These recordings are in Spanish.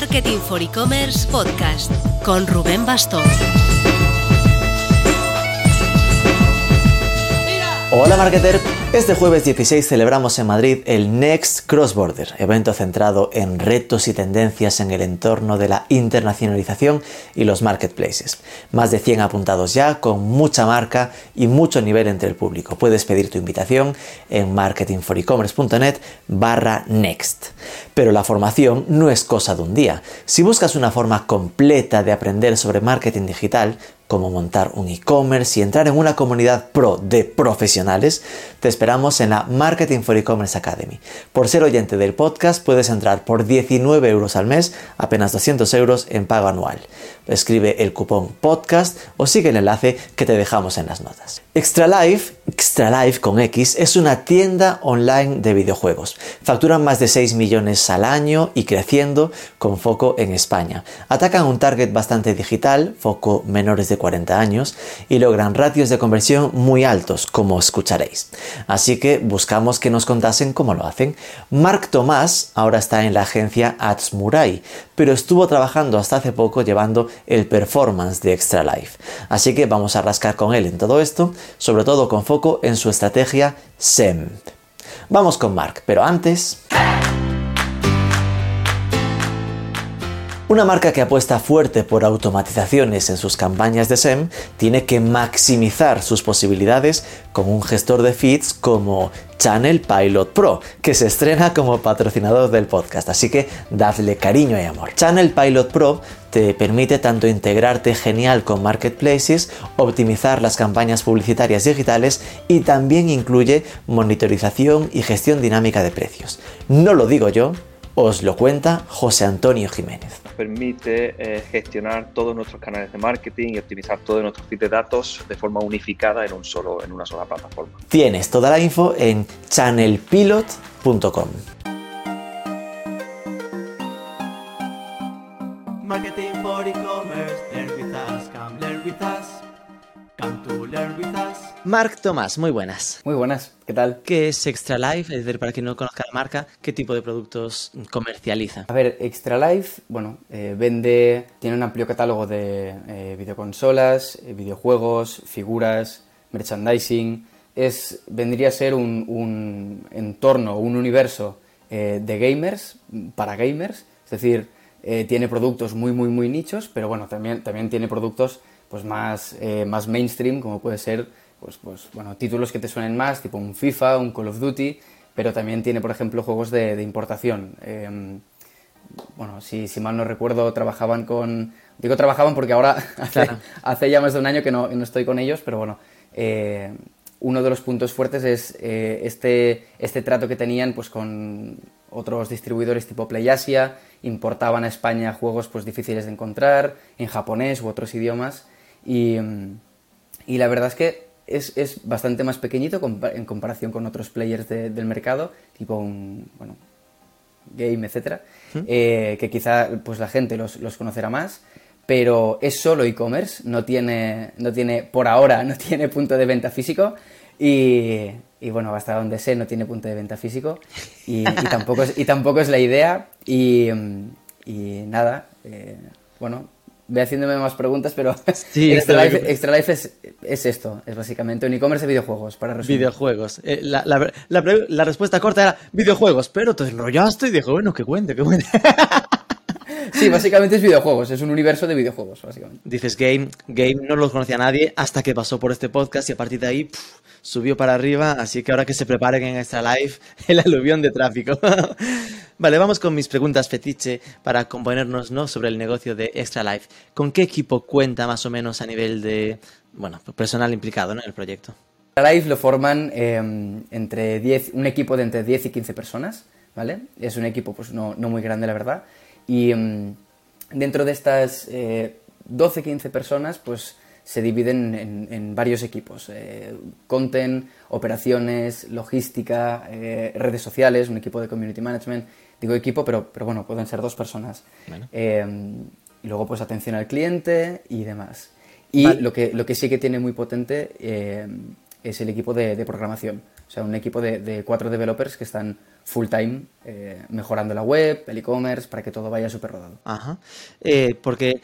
Marketing for E-Commerce Podcast con Rubén Bastón. Hola marketer, este jueves 16 celebramos en Madrid el Next Cross Border, evento centrado en retos y tendencias en el entorno de la internacionalización y los marketplaces. Más de 100 apuntados ya, con mucha marca y mucho nivel entre el público. Puedes pedir tu invitación en marketingforecommerce.net barra next. Pero la formación no es cosa de un día. Si buscas una forma completa de aprender sobre marketing digital, como montar un e-commerce y entrar en una comunidad pro de profesionales, te esperamos en la Marketing for E-Commerce Academy. Por ser oyente del podcast puedes entrar por 19 euros al mes, apenas 200 euros en pago anual. Escribe el cupón podcast o sigue el enlace que te dejamos en las notas. Extra Life, Extra Life con X, es una tienda online de videojuegos. Facturan más de 6 millones al año y creciendo con foco en España. Atacan un target bastante digital, foco menores de 40 años, y logran ratios de conversión muy altos, como escucharéis. Así que buscamos que nos contasen cómo lo hacen. Mark Tomás ahora está en la agencia Adsmurai, pero estuvo trabajando hasta hace poco llevando el performance de Extra Life. Así que vamos a rascar con él en todo esto, sobre todo con foco en su estrategia SEM. Vamos con Mark, pero antes... Una marca que apuesta fuerte por automatizaciones en sus campañas de SEM tiene que maximizar sus posibilidades con un gestor de feeds como Channel Pilot Pro, que se estrena como patrocinador del podcast, así que dadle cariño y amor. Channel Pilot Pro te permite tanto integrarte genial con marketplaces, optimizar las campañas publicitarias digitales y también incluye monitorización y gestión dinámica de precios. No lo digo yo, os lo cuenta José Antonio Jiménez. Permite eh, gestionar todos nuestros canales de marketing y optimizar todos nuestros feeds de datos de forma unificada en, un solo, en una sola plataforma. Tienes toda la info en channelpilot.com. Marketing for e-commerce, come to learn with us. Marc Tomás, muy buenas. Muy buenas, ¿qué tal? ¿Qué es Extra Life? Es decir, para quien no conozca la marca, ¿qué tipo de productos comercializa? A ver, Extra Life, bueno, eh, vende, tiene un amplio catálogo de eh, videoconsolas, eh, videojuegos, figuras, merchandising. Es, vendría a ser un, un entorno, un universo eh, de gamers, para gamers, es decir, eh, tiene productos muy, muy, muy nichos, pero bueno, también, también tiene productos pues más, eh, más mainstream, como puede ser pues, pues, bueno, títulos que te suenen más, tipo un FIFA, un Call of Duty, pero también tiene, por ejemplo, juegos de, de importación. Eh, bueno, si, si, mal no recuerdo, trabajaban con... Digo trabajaban porque ahora hace, Claro. hace ya más de un año que no, no estoy con ellos, pero bueno, eh, uno de los puntos fuertes es eh, este, este trato que tenían pues, con otros distribuidores tipo PlayAsia, importaban a España juegos pues, difíciles de encontrar, en japonés u otros idiomas, y, mm, y la verdad es que es, es bastante más pequeñito en comparación con otros players de- del mercado, tipo un, bueno, Game, etcétera, eh, que quizá pues, la gente los, los conocerá más, pero es solo e-commerce, no tiene, no tiene, por ahora, no tiene punto de venta físico y, y, bueno, hasta donde sé no tiene punto de venta físico y, y tampoco, es, y tampoco es la idea y, mm, y nada, eh, bueno, voy haciéndome más preguntas, pero Sí, Extra, Life, Extra Life es, es esto, es básicamente un e-commerce de videojuegos, para resumir. Videojuegos. Eh, la, la- la pre- la respuesta corta era videojuegos, pero te enrollaste y dije, bueno, que cuente, que cuente. Sí, básicamente es videojuegos, es un universo de videojuegos, básicamente. Dices Game, Game no lo conocía nadie hasta que pasó por este podcast y a partir de ahí subió para arriba, así que ahora que se preparen en Extra Life el aluvión de tráfico. vale, vamos con mis preguntas fetiche para componernos ¿no? sobre el negocio de Extra Life. ¿Con qué equipo cuenta más o menos a nivel de, bueno, personal implicado ¿no? en el proyecto? Live lo forman eh, entre 10, un equipo de entre 10 y 15 personas, ¿vale? Es un equipo pues no, no muy grande, la verdad. Y mm, dentro de estas 12-15 personas, pues se dividen en, en varios equipos. eh, content, operaciones, logística, eh, redes sociales, un equipo de community management. Digo equipo, pero, pero bueno, pueden ser dos personas. Bueno. Eh, y luego pues atención al cliente y demás. Y Vale. lo, que, lo que sí que tiene muy potente eh, es el equipo de, de programación. O sea, un equipo de, de cuatro developers que están full time eh, mejorando la web, el e-commerce, para que todo vaya súper rodado. Ajá. Eh, porque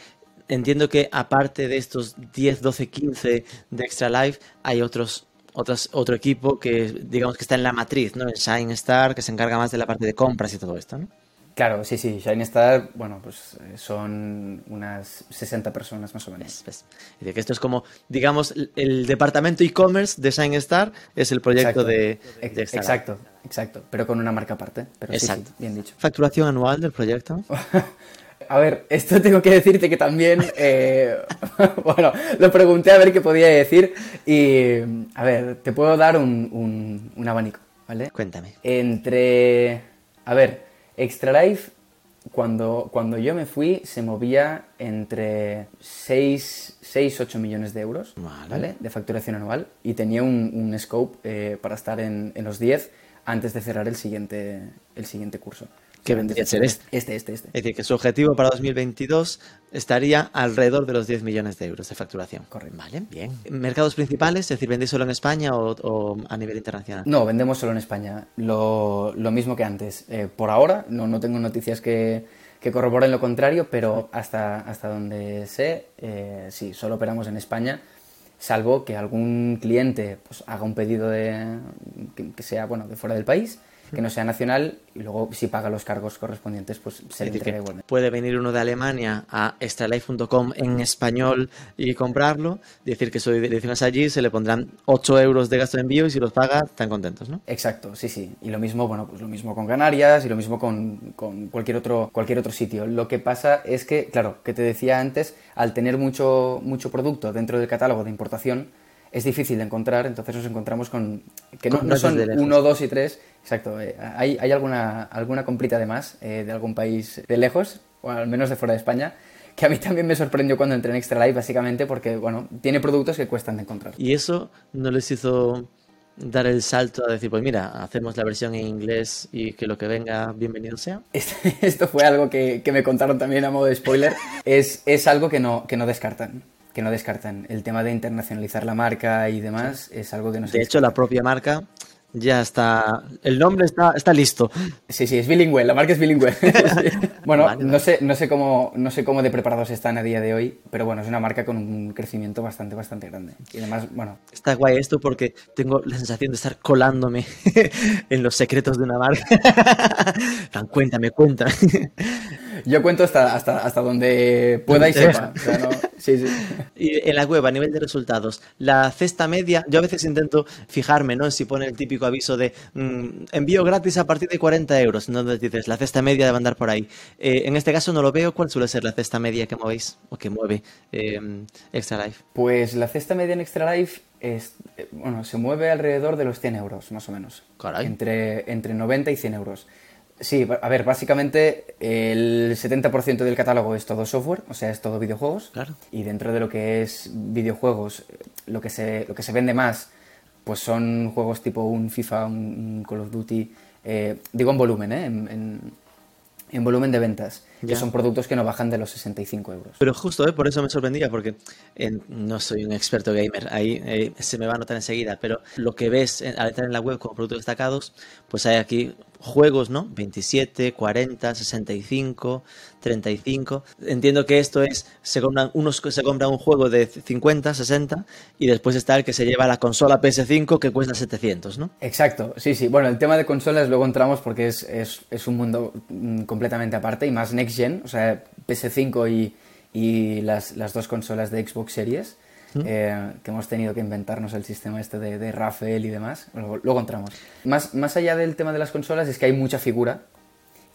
entiendo que aparte de estos 10, 12, 15 de Extra Life, hay otros, otros, otro equipo que digamos que está en la matriz, ¿no? En Shine Star, que se encarga más de la parte de compras y todo esto, ¿no? Claro, sí, sí, Shine Star, bueno, pues eh, son unas 60 personas más o menos. Es decir, que esto es como, digamos, el- departamento e-commerce de Shine Star es el proyecto Exacto. de, de. Exacto, exacto, pero con una marca aparte. Pero sí, sí, Exacto. bien dicho. Facturación anual del proyecto. A ver, esto tengo que decirte que también, eh, bueno, lo pregunté a ver qué podía decir y, a ver, te puedo dar un, un- un abanico, ¿vale? Cuéntame. Entre, a ver, Extra Life, cuando, cuando yo me fui, se movía entre 6, 6 8 millones de euros, Vale. De facturación anual y tenía un, un scope eh, para estar en, en los 10 antes de cerrar el siguiente, el siguiente curso. Que vendría a ser este. Este, este, este. Es decir, que su objetivo para 2022 estaría alrededor de los 10 millones de euros de facturación. Correcto. Vale, bien. ¿Mercados principales? Es decir, ¿vendéis solo en España o, o a nivel internacional? No, vendemos solo en España. Lo, lo mismo que antes. Eh, por ahora, no, no tengo noticias que, que corroboren lo contrario, pero hasta, hasta donde sé, eh, sí, solo operamos en España, salvo que algún cliente pues, haga un pedido de, que, que sea bueno, de fuera del país, que no sea nacional, y luego si paga los cargos correspondientes, pues se Es le entrega igualmente. puede venir uno de Alemania a extralife.com en español y comprarlo, decir que soy de direcciones allí, se le pondrán 8 euros de gasto de envío y si los paga, están contentos, ¿no? Exacto, sí, sí. Y lo mismo, bueno, pues lo mismo con Canarias y lo mismo con, con cualquier, otro, cualquier otro sitio. Lo que pasa es que, claro, que te decía antes, al tener mucho, mucho producto dentro del catálogo de importación, es difícil de encontrar, entonces nos encontramos con que no, Con no son uno, dos y tres, exacto. eh, hay hay alguna, alguna comprita de más eh, de algún país de lejos, o al menos de fuera de España, que a mí también me sorprendió cuando entré en Extra Life, básicamente porque, bueno, tiene productos que cuestan de encontrar. Y eso no les hizo dar el salto a decir, pues mira, hacemos la versión en inglés y que lo que venga, bienvenido sea. Este- Esto fue algo que, que me contaron también a modo de spoiler. Es, es algo que no, que no descartan. Que no descartan. El tema de internacionalizar la marca y demás es algo que no se De hecho, la propia marca ya está, el nombre está, está listo. Sí, sí, es bilingüe, la marca es bilingüe. Sí. Bueno, Vale, no sé, no sé cómo, no sé cómo de preparados están a día de hoy, pero bueno, es una marca con un crecimiento bastante, bastante grande. Y además, bueno, Está guay esto porque tengo la sensación de estar colándome en los secretos de una marca. Tan, cuéntame, cuéntame. Yo cuento hasta, hasta, hasta donde pueda y sepa. O sea, no- sí, sí. Y en la web, a nivel de resultados, la cesta media, yo a veces intento fijarme, ¿no? Si pone el típico aviso de mm, envío gratis a partir de 40 euros, no Donde dices la cesta media debe andar por ahí. Eh, en este caso no lo veo, ¿cuál suele ser la cesta media que movéis o que mueve eh, Extra Life? Pues la cesta media en Extra Life es, eh, bueno, se mueve alrededor de los 100 euros, más o menos. Caray. Entre, entre 90 y 100 euros. Sí, a ver, básicamente el 70% del catálogo es todo software, o sea, es todo videojuegos. Claro. Y dentro de lo que es videojuegos, eh, lo que se, lo que se vende más, pues son juegos tipo un FIFA, un, un Call of Duty, eh, digo en volumen, ¿eh? En, en- en volumen de ventas, Ya. que son productos que no bajan de los 65 euros. Pero justo, ¿eh? por eso me sorprendía, porque eh, no soy un experto gamer, ahí eh, se me va a notar enseguida, pero lo que ves en- al entrar en la web como productos destacados, pues hay aquí juegos, ¿no? 27, 40, 65, 35. Entiendo que esto es, se compran, unos se compran un juego de 50, 60, y después está el que se lleva la consola PS5 que cuesta 700, ¿no? Exacto, sí, sí. Bueno, el tema de consolas luego entramos porque es, es, es un mundo mm, completamente aparte y más next gen, o sea, PS5 y, y las, las dos consolas de Xbox Series, eh, que hemos tenido que inventarnos el sistema este de, de Rafael y demás. Luego, luego entramos. Más, más allá del tema de las consolas es que hay mucha figura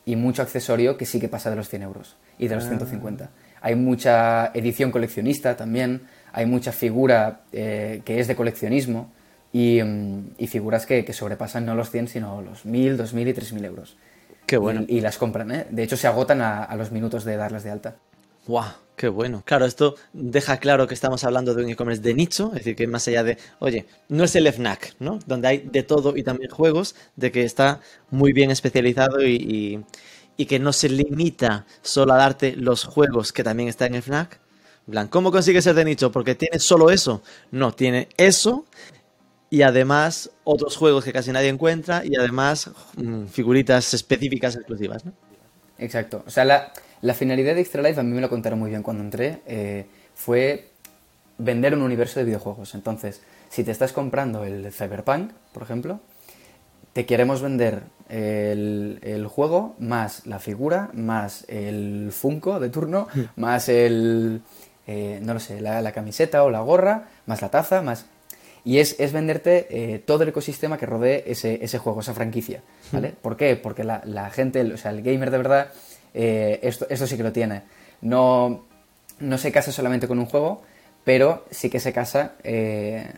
y mucho accesorio que sí que pasa de los 100 euros y de los 150. Hay mucha edición coleccionista también, hay mucha figura eh, que es de coleccionismo y, mm, y figuras que, que sobrepasan no los 100 sino los 1000, 2000 y 3000 euros. Qué bueno. Y, y las compran, ¿eh? De hecho se agotan a, a los minutos de darlas de alta. ¡Guau! ¡Qué bueno! Claro, esto deja claro que estamos hablando de un e-commerce de nicho, es decir, que más allá de, oye, no es el FNAC, ¿no? Donde hay de todo y también juegos, de que está muy bien especializado y, y- que no se limita solo a darte los juegos que también están en FNAC. Plan, ¿cómo consigue ser de nicho? Porque tiene solo eso. No, tiene eso y además otros juegos que casi nadie encuentra y además mm, figuritas específicas exclusivas. ¿no? Exacto. O sea, la, la finalidad de Extra Life, a mí me lo contaron muy bien cuando entré, eh, fue vender un universo de videojuegos. Entonces, si te estás comprando el Cyberpunk, por ejemplo, te queremos vender el, el juego más la figura, más el Funko de turno, más el, eh, no lo sé, la, la camiseta o la gorra, más la taza, más... Y es, es venderte eh, todo el ecosistema que rodee ese, ese juego, esa franquicia. ¿vale? ¿Por qué? Porque la, la gente, el- o sea, el gamer de verdad, eh, esto, esto sí que lo tiene. No, no se casa solamente con un juego, pero sí que se casa eh,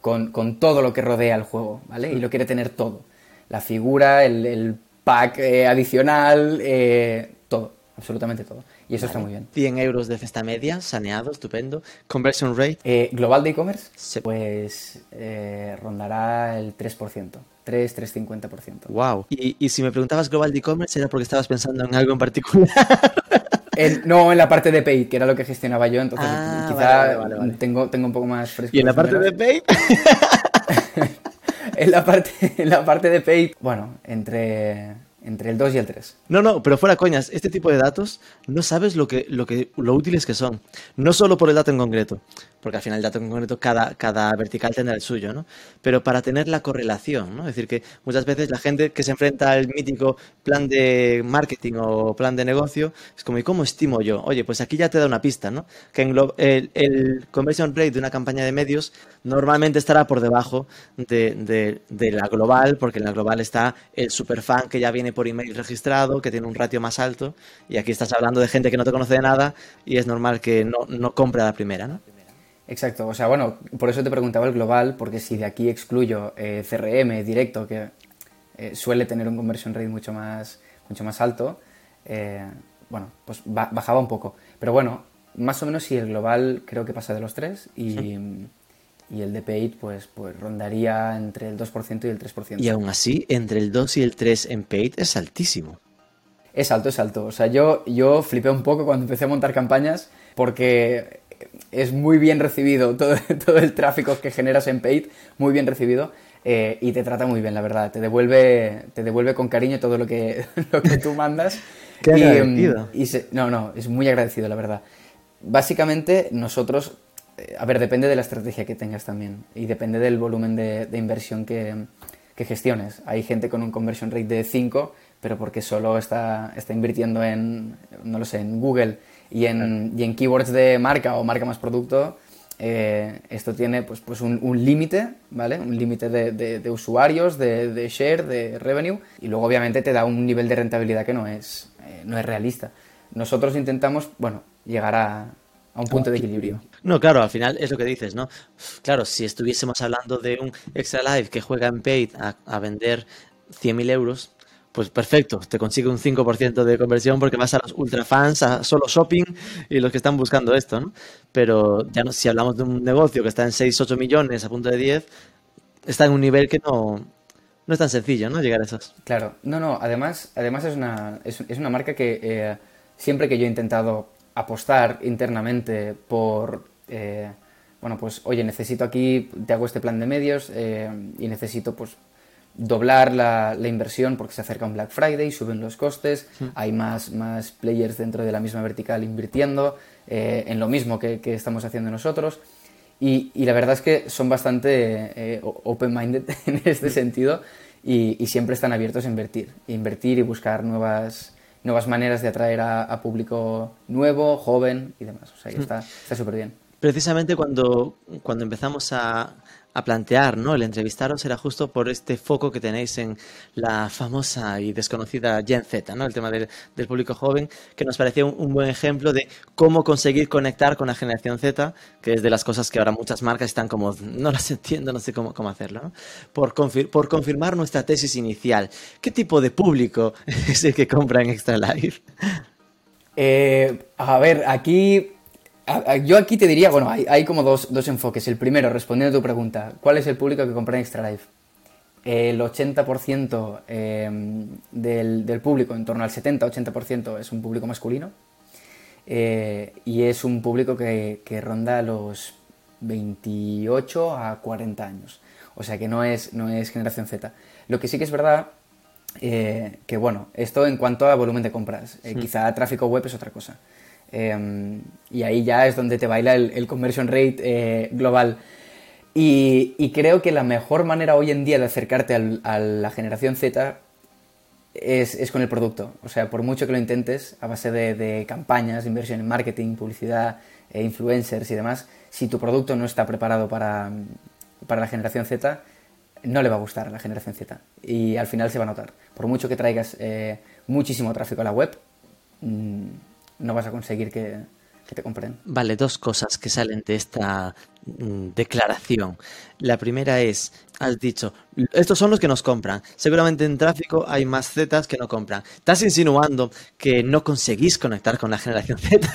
con, con todo lo que rodea el juego, ¿vale? Y lo quiere tener todo. La figura, el, el pack eh, adicional, todo, absolutamente todo. Y eso está muy bien. 100 euros de cesta media, saneado, estupendo. Conversion rate, global de e-commerce, Sí. pues rondará el 3%, 3, 3,50%. wow. Y, y si me preguntabas global de e-commerce era porque estabas pensando en algo en particular. En- no en la parte de paid, que era lo que gestionaba yo, entonces Ah, quizá vale, vale, vale. Tengo, tengo un poco más fresco. y en la parte de pay, en la parte En la parte de paid, bueno, entre, entre el 2 y el 3. No, no, pero fuera coñas, este tipo de datos no sabes lo que, lo que, lo útiles que son. No solo por el dato en concreto, porque al final el dato en concreto cada, cada vertical tendrá el suyo, ¿no? Pero para tener la correlación, ¿no? Es decir, que muchas veces la gente que se enfrenta al mítico plan de marketing o plan de negocio es como, ¿y cómo estimo yo? Oye, pues aquí ya te da una pista, ¿no? Que el, el conversion rate de una campaña de medios normalmente estará por debajo de, de- de la global, porque en la global está el superfan que ya viene por email registrado, que tiene un ratio más alto, y aquí estás hablando de gente que no te conoce de nada y es normal que no, no compre a la primera, ¿no? Exacto, o sea, bueno, por eso te preguntaba el global, porque si de aquí excluyo eh, CRM directo, que eh, suele tener un conversion rate mucho más, mucho más alto, eh, bueno, pues ba- bajaba un poco. Pero bueno, más o menos si el global creo que pasa de los 3 y, y el de paid pues, pues rondaría entre el 2% y el 3%. Y aún así, entre el 2 y el 3 en paid es altísimo. Es alto, es alto. O sea, yo, yo flipé un poco cuando empecé a montar campañas porque es muy bien recibido todo, todo el tráfico que generas en paid, muy bien recibido eh, y te trata muy bien, la verdad. Te devuelve, te devuelve con cariño todo lo que, lo que tú mandas. Qué Y, agradecido. mm, y se- no, no, es muy agradecido, la verdad. Básicamente, nosotros, a ver, depende de la estrategia que tengas también y depende del volumen de, de inversión que, que gestiones. Hay gente con un conversion rate de 5, pero porque solo está, está invirtiendo en, no lo sé, en Google y en, y en keywords de marca o marca más producto. eh, esto tiene pues, pues un, un límite, ¿vale? Un límite de, de- de usuarios, de, de share, de revenue, y luego obviamente te da un nivel de rentabilidad que no es, eh, no es realista. Nosotros intentamos, bueno, llegar a, a un punto de equilibrio. No, claro, al final es lo que dices, ¿no? Claro, si estuviésemos hablando de un Extra Life que juega en paid a, a vender 100.000 euros, pues perfecto, te consigue un 5% de conversión porque vas a los ultra fans, a solo shopping y los que están buscando esto, ¿no? Pero ya no, si hablamos de un negocio que está en 6, 8 millones a punto de 10, está en un nivel que no, no es tan sencillo, ¿no? Llegar a esos. Claro, no, no, además, además es, una, es, es una marca que eh, siempre que yo he intentado apostar internamente por, eh, bueno, pues, oye, necesito aquí, te hago este plan de medios eh, y necesito, pues, doblar la, la inversión porque se acerca un Black Friday, suben los costes, hay más, más players dentro de la misma vertical invirtiendo eh, en lo mismo que, que estamos haciendo nosotros. Y, y la verdad es que son bastante eh, open-minded en este sentido y, y siempre están abiertos a invertir, invertir y buscar nuevas, nuevas maneras de atraer a, a público nuevo, joven y demás. O sea, que está está súper bien. Precisamente cuando, cuando empezamos a, a plantear ¿no? el entrevistaros era justo por este foco que tenéis en la famosa y desconocida Gen Z, ¿no? el tema del, del público joven, que nos parecía un, buen ejemplo de cómo conseguir conectar con la generación Z, que es de las cosas que ahora muchas marcas están como, no las entiendo, no sé cómo, cómo hacerlo. ¿no? Por, por confirmar nuestra tesis inicial, ¿qué tipo de público es el que compra en Extra Life? Eh, a ver, aquí. Yo aquí te diría, bueno, hay, hay como dos, dos enfoques. El primero, respondiendo a tu pregunta, ¿cuál es el público que compra en Extra Life? El 80% eh, del, del público, en torno al 70-80%, es un público masculino. Eh, y es un público que, que ronda los 28 a 40 años. O sea que no es, no es generación Z. Lo que sí que es verdad eh, que bueno, esto en cuanto a volumen de compras. Eh, quizá tráfico web es otra cosa. Em, y ahí ya es donde te baila el, conversion rate eh, global. Y, creo que la mejor manera hoy en día de acercarte a la generación Z es, con el producto. O sea, por mucho que lo intentes, a base de, campañas, inversión en marketing, publicidad, influencers y demás, si tu producto no está preparado para, para la generación Z, no le va a gustar a la generación Z. Y al final se va a notar. Por mucho que traigas eh, muchísimo tráfico a la web, mm, no vas a conseguir que, te compren. Vale, dos cosas que salen de esta mm, declaración. La primera es, has dicho, estos son los que nos compran. Seguramente en tráfico hay más Zetas que no compran. ¿Estás insinuando que no conseguís conectar con la generación Z?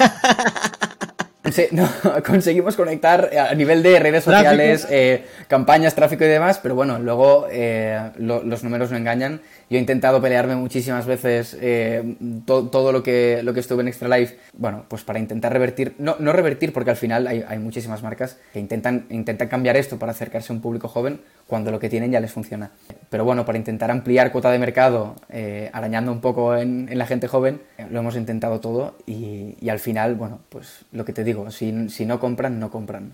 no, conseguimos conectar a nivel de redes sociales, eh, campañas, tráfico y demás, pero bueno, luego eh, los números no engañan. Yo he intentado pelearme muchísimas veces eh, todo lo que, lo que estuve en Extra Life, bueno, pues para intentar revertir, no, no revertir porque al final hay, hay, muchísimas marcas que intentan, intentan cambiar esto para acercarse a un público joven cuando lo que tienen ya les funciona. Pero bueno, para intentar ampliar cuota de mercado, eh, arañando un poco en, la gente joven, eh, lo hemos intentado todo y, al final, bueno, pues lo que te digo, si, si no compran, no compran.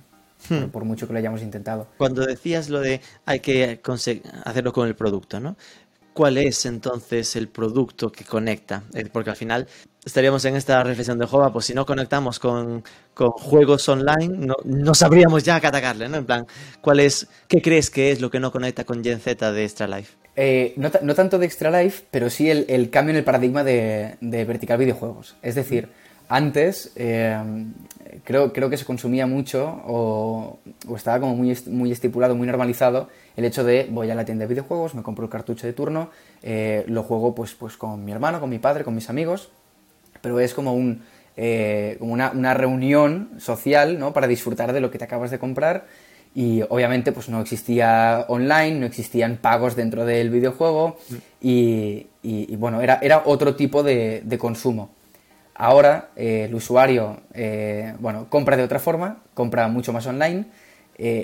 Hmm. Por, mucho que lo hayamos intentado. Cuando decías lo de hay que hacerlo con el producto, ¿no? ¿Cuál es entonces el producto que conecta? Eh, porque al final estaríamos en esta reflexión de Jova, pues si no conectamos con, juegos online, no, sabríamos ya qué atacarle, ¿no? En plan, ¿cuál es, qué crees que es lo que no conecta con Gen Z de Extra Life? Eh, no, tanto de Extra Life, pero sí el, cambio en el paradigma de, vertical videojuegos. Es decir, antes eh, creo, creo que se consumía mucho o, estaba como muy, muy estipulado, muy normalizado el hecho de voy a la tienda de videojuegos, me compro el cartucho de turno, eh, lo juego pues, pues con mi hermano, con mi padre, con mis amigos pero es como, un, eh, como una, reunión social ¿no? para disfrutar de lo que te acabas de comprar y obviamente pues no existía online, no existían pagos dentro del videojuego y, bueno, era, era otro tipo de, consumo. Ahora eh, el usuario eh, bueno, compra de otra forma, compra mucho más online,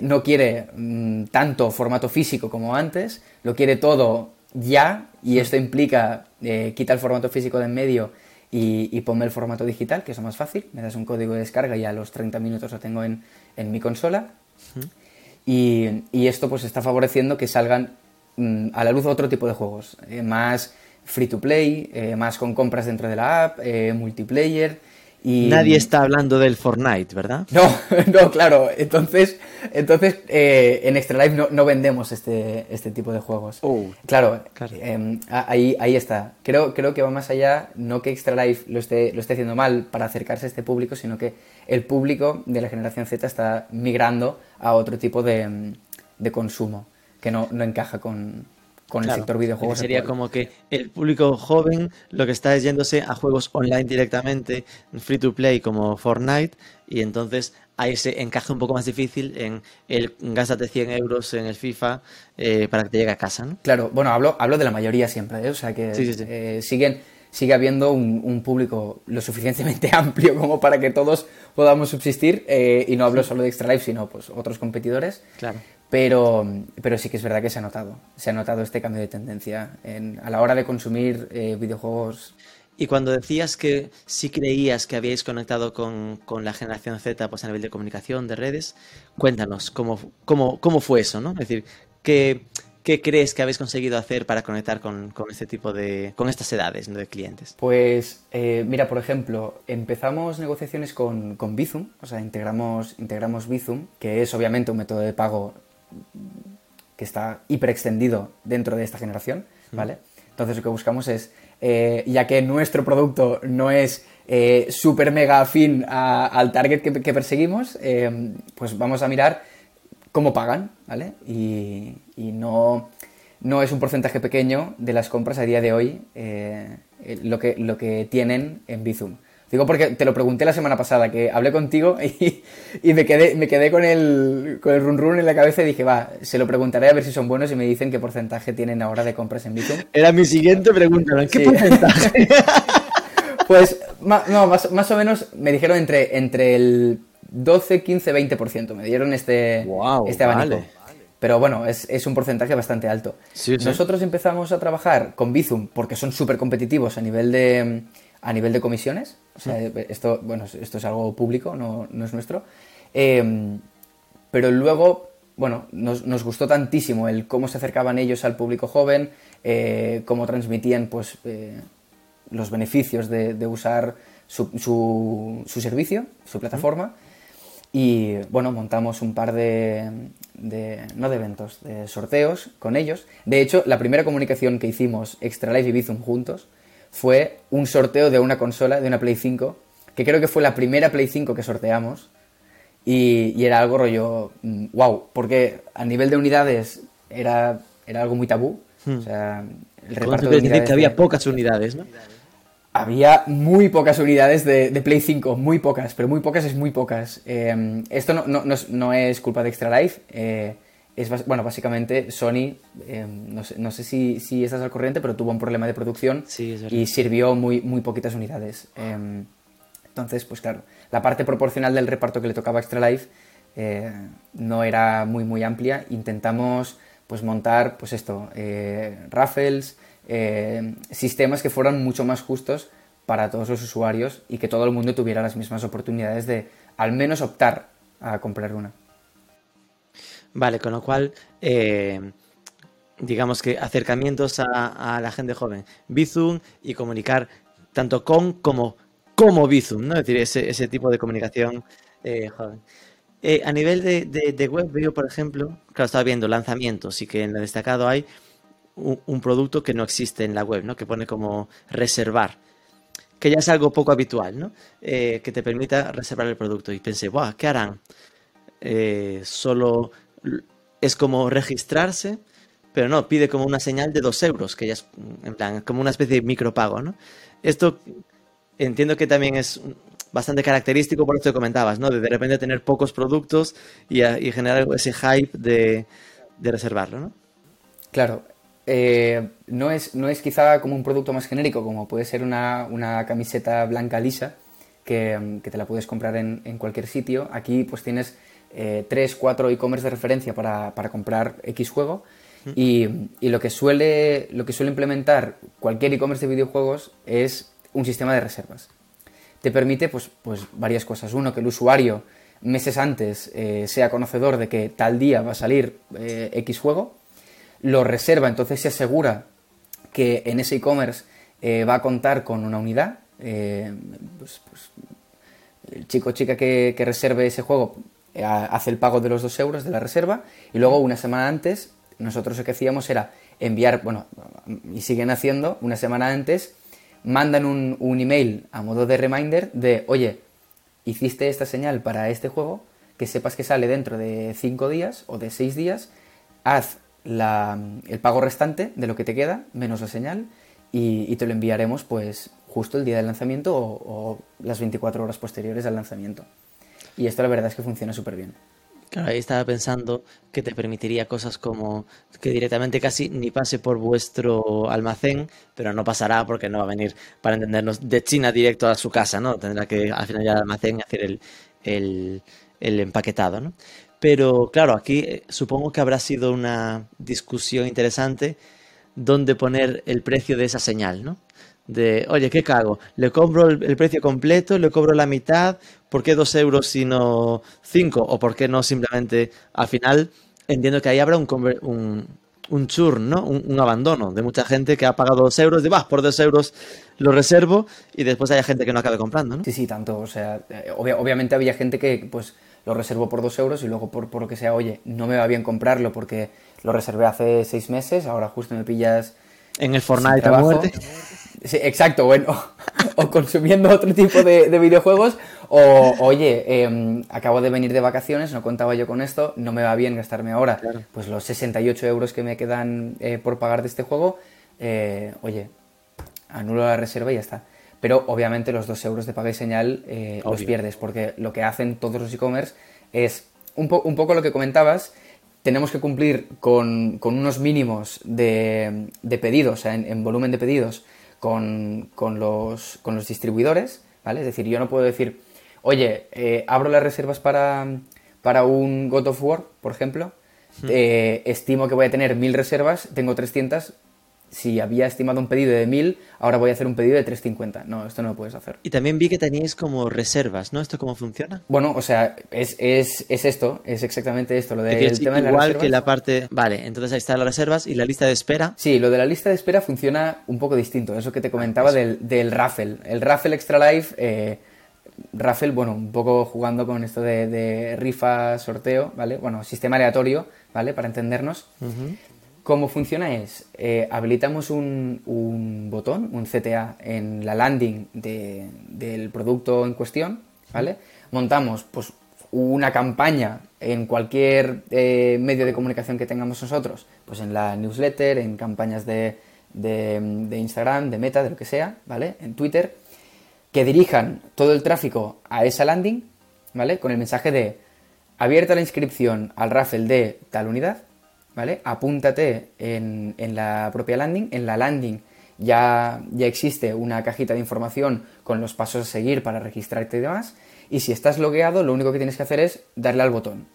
no quiere mm, tanto formato físico como antes, lo quiere todo ya y esto implica quita el formato físico de en medio y, ponme el formato digital, que es lo más fácil. Me das un código de descarga y a los 30 minutos lo tengo en, mi consola. y, esto pues está favoreciendo que salgan mm, a la luz otro tipo de juegos, eh, más free to play, eh, más con compras dentro de la app, eh, multiplayer Nadie está hablando del Fortnite, ¿verdad? No, no, claro. Entonces, entonces eh, en Extra Life no, vendemos este, este tipo de juegos. Oh, claro, em, ahí, ahí está. Creo, creo que va más allá, no que Extra Life lo esté, lo esté haciendo mal para acercarse a este público, sino que el público de la generación Z está migrando a otro tipo de, de consumo que no, no encaja con, con el sector videojuegos. Sería como que el público joven lo que está es yéndose a juegos online directamente, free to play como Fortnite, y entonces ahí se encaja un poco más difícil en el gástate 100 euros en el FIFA eh, para que te llegue a casa. ¿no? Claro, bueno, hablo, hablo de la mayoría siempre, ¿eh? o sea que eh, siguen sigue habiendo un, público lo suficientemente amplio como para que todos podamos subsistir y no hablo solo de Extra Life sino pues otros competidores claro pero, pero sí que es verdad que se ha notado. Se ha notado este cambio de tendencia a la hora de consumir eh, videojuegos. Y cuando decías que sí creías que habíais conectado con, la generación Z pues a nivel de comunicación, de redes, cuéntanos cómo, cómo, cómo fue eso, ¿no? Es decir, ¿qué, ¿qué crees que habéis conseguido hacer para conectar con, este tipo de, con estas edades de clientes? Pues eh, mira, por ejemplo, empezamos negociaciones con, con Bizum, o sea, integramos, integramos Bizum, que es obviamente un método de pago que está hiper extendido dentro de esta generación, ¿vale? Entonces lo que buscamos es, eh, ya que nuestro producto no es eh, súper mega afín al target que, perseguimos, eh, pues vamos a mirar cómo pagan, ¿vale? Y, no, no, es un porcentaje pequeño de las compras a día de hoy lo, que, lo que tienen en Bizum. Digo porque te lo pregunté la semana pasada, que hablé contigo y, me, quedé, me quedé con el, con el run run en la cabeza y dije, va, se lo preguntaré a ver si son buenos y me dicen qué porcentaje tienen ahora de compras en Bitcoin. Era mi siguiente pregunta, ¿qué porcentaje? pues, no, más, más, o menos me dijeron entre, entre el 12, 15, 20%. Me dieron este, este abanico. Pero bueno, es, es un porcentaje bastante alto. Sí, sí. Nosotros empezamos a trabajar con Bizum porque son súper competitivos a nivel de a nivel de comisiones. O sea, esto, bueno, esto es algo público, no, no es nuestro. Eh, pero luego, bueno, nos, nos gustó tantísimo el cómo se acercaban ellos al público joven, eh, cómo transmitían pues, eh, los beneficios de, de usar su, su, su servicio, su plataforma. Y bueno, montamos un par de, de- no de eventos, de sorteos con ellos. De hecho, la primera comunicación que hicimos Extra Life y Bizum juntos fue un sorteo de una consola, de una Play 5, que creo que fue la primera Play 5 que sorteamos. Y, y era algo rollo, wow, porque a nivel de unidades era, era algo muy tabú. O sea, el reparto de unidades que había de- pocas unidades, ¿no? había muy pocas unidades de, de Play 5, muy pocas, pero muy pocas es muy pocas. Eh, esto no, no- no es, no es culpa de Extra Life, eh, es bueno, básicamente Sony, eh, no sé, no sé si, si estás al corriente, pero tuvo un problema de producción Sí, y sirvió muy, muy poquitas unidades. Eh, entonces, pues claro, la parte proporcional del reparto que le tocaba a Extra Life eh, no era muy, muy amplia. Intentamos pues montar, pues esto, eh, raffles, eh, sistemas que fueran mucho más justos para todos los usuarios y que todo el mundo tuviera las mismas oportunidades de al menos optar a comprar una. Vale, con lo cual, eh, digamos que acercamientos a, la gente joven, Bizum y comunicar tanto con como como Bizum, ¿no? Es decir, ese, ese tipo de comunicación eh, joven. Eh, a nivel de, de- web, veo, por ejemplo, claro, estaba viendo lanzamientos y que en el destacado hay un, producto que no existe en la web, ¿no? Que pone como reservar, que ya es algo poco habitual, ¿no? Que te permita reservar el producto. Y pensé, ¡buah! ¿Qué harán? solo es como registrarse, pero no, pide como una señal de dos euros, que ya es en plan, como una especie de micropago, ¿no? Esto entiendo que también es bastante característico por esto que comentabas, ¿no? De de repente tener pocos productos y, generar ese hype de, de reservarlo, ¿no? Claro, eh, no, es, no es quizá como un producto más genérico, como puede ser una, una camiseta blanca lisa, que, que te la puedes comprar en, en cualquier sitio. Aquí pues tienes eh, tres, cuatro e-commerce de referencia para, para comprar X juego. Y, y lo, que suele, lo que suele implementar cualquier e-commerce de videojuegos es un sistema de reservas. Te permite pues, pues varias cosas. Uno, que el usuario meses antes eh, sea conocedor de que tal día va a salir eh, X juego, lo reserva, entonces se asegura que en ese e-commerce eh, va a contar con una unidad. pues- pues, el chico o chica que, que reserve ese juego hace el pago de los dos euros de la reserva y luego una semana antes nosotros lo que hacíamos era enviar, bueno, y siguen haciendo, una semana antes, mandan un, un email a modo de reminder de, oye, hiciste esta señal para este juego, que sepas que sale dentro de 5 días o de 6 días, haz la- el pago restante de lo que te queda, menos la señal, y, te lo enviaremos pues justo el día del lanzamiento o, o las 24 horas posteriores al lanzamiento. Y esto la verdad es que funciona súper bien. Claro, ahí estaba pensando que te permitiría cosas como que directamente casi ni pase por vuestro almacén, pero no pasará porque no va a venir, para entendernos, de China directo a su casa, ¿no? Tendrá que al final ya al almacén hacer el, el, el empaquetado, ¿no? Pero claro, aquí eh, supongo que habrá sido una discusión interesante dónde poner el precio de esa señal, ¿no? De, oye, ¿qué cago? ¿Le compro el, precio completo? ¿Le cobro la mitad? ¿Por qué dos euros y no cinco? ¿O por qué no simplemente al final? Entiendo que ahí habrá un, un, un churn, ¿no? Un, un abandono de mucha gente que ha pagado dos euros, de, va, por dos euros lo reservo y después haya gente que no acabe comprando, ¿no? Sí, sí, tanto. O sea, eh, obvia- obviamente había gente que pues lo reservó por dos euros y luego por, por lo que sea, oye, no me va bien comprarlo porque lo reservé hace seis meses, ahora justo me pillas En el Fortnite a muerte. Sí, exacto, bueno, o consumiendo otro tipo de, de videojuegos, o oye, em, acabo de venir de vacaciones, no contaba yo con esto, no me va bien gastarme ahora pues los 68 euros que me quedan eh, por pagar de este juego, eh, oye, anulo la reserva y ya está. Pero obviamente los 2 euros de paga y señal eh, los pierdes, porque lo que hacen todos los e-commerce es un, po- un poco lo que comentabas, tenemos que cumplir con, con unos mínimos de, de pedidos, en, en volumen de pedidos, con, con los, con los distribuidores, ¿vale? Es decir, yo no puedo decir, oye, eh, abro las reservas para, para un God of War, por ejemplo, eh, estimo que voy a tener 1000 reservas, tengo 300, si había estimado un pedido de 1000, ahora voy a hacer un pedido de 350. No, esto no lo puedes hacer. Y también vi que teníais como reservas, ¿no? ¿Esto cómo funciona? Bueno, o sea, es, es, es esto, es exactamente esto, lo del tema de las igual que la parte... Vale, entonces ahí están las reservas y la lista de espera. Sí, lo de la lista de espera funciona un poco distinto, eso que te comentaba del, del raffle. El raffle Extra Life, eh, raffle, bueno, un poco jugando con esto de, de rifa, sorteo, ¿vale? Bueno, sistema aleatorio, ¿vale? Para entendernos. Cómo funciona es, eh, habilitamos un, botón, un CTA, en la landing de- del producto en cuestión, ¿vale? Montamos, pues, una campaña en cualquier eh, medio de comunicación que tengamos nosotros, pues en la newsletter, en campañas de- de Instagram, de Meta, de lo que sea, ¿vale? En Twitter, que dirijan todo el tráfico a esa landing, ¿vale? Con el mensaje de abierta la inscripción al raffle de tal unidad, ¿vale? Apúntate en, en la propia landing. En la landing ya, ya existe una cajita de información con los pasos a seguir para registrarte y demás. Y si estás logueado, lo único que tienes que hacer es darle al botón.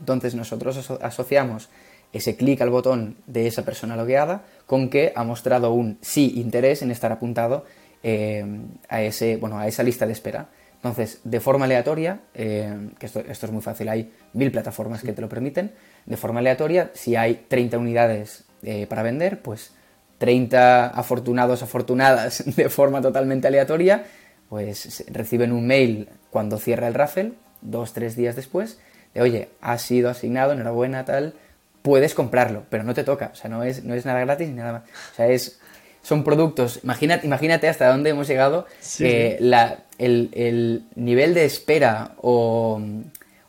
Entonces nosotros aso- asociamos ese clic al botón de esa persona logueada con que ha mostrado un sí interés en estar apuntado eh, a, ese, bueno, a esa lista de espera. Entonces, de forma aleatoria, eh, que esto, esto es muy fácil, hay mil plataformas que te lo permiten, de forma aleatoria, si hay 30 unidades eh, para vender, pues 30 afortunados, afortunadas de forma totalmente aleatoria, pues reciben un mail cuando cierra el raffle, dos, tres días después, de oye, ha sido asignado, enhorabuena, tal, puedes comprarlo, pero no te toca, o sea, no es, no es nada gratis ni nada más. O sea, es, son productos, imagínate, imagínate hasta dónde hemos llegado, Sí, la- el, el nivel de espera o,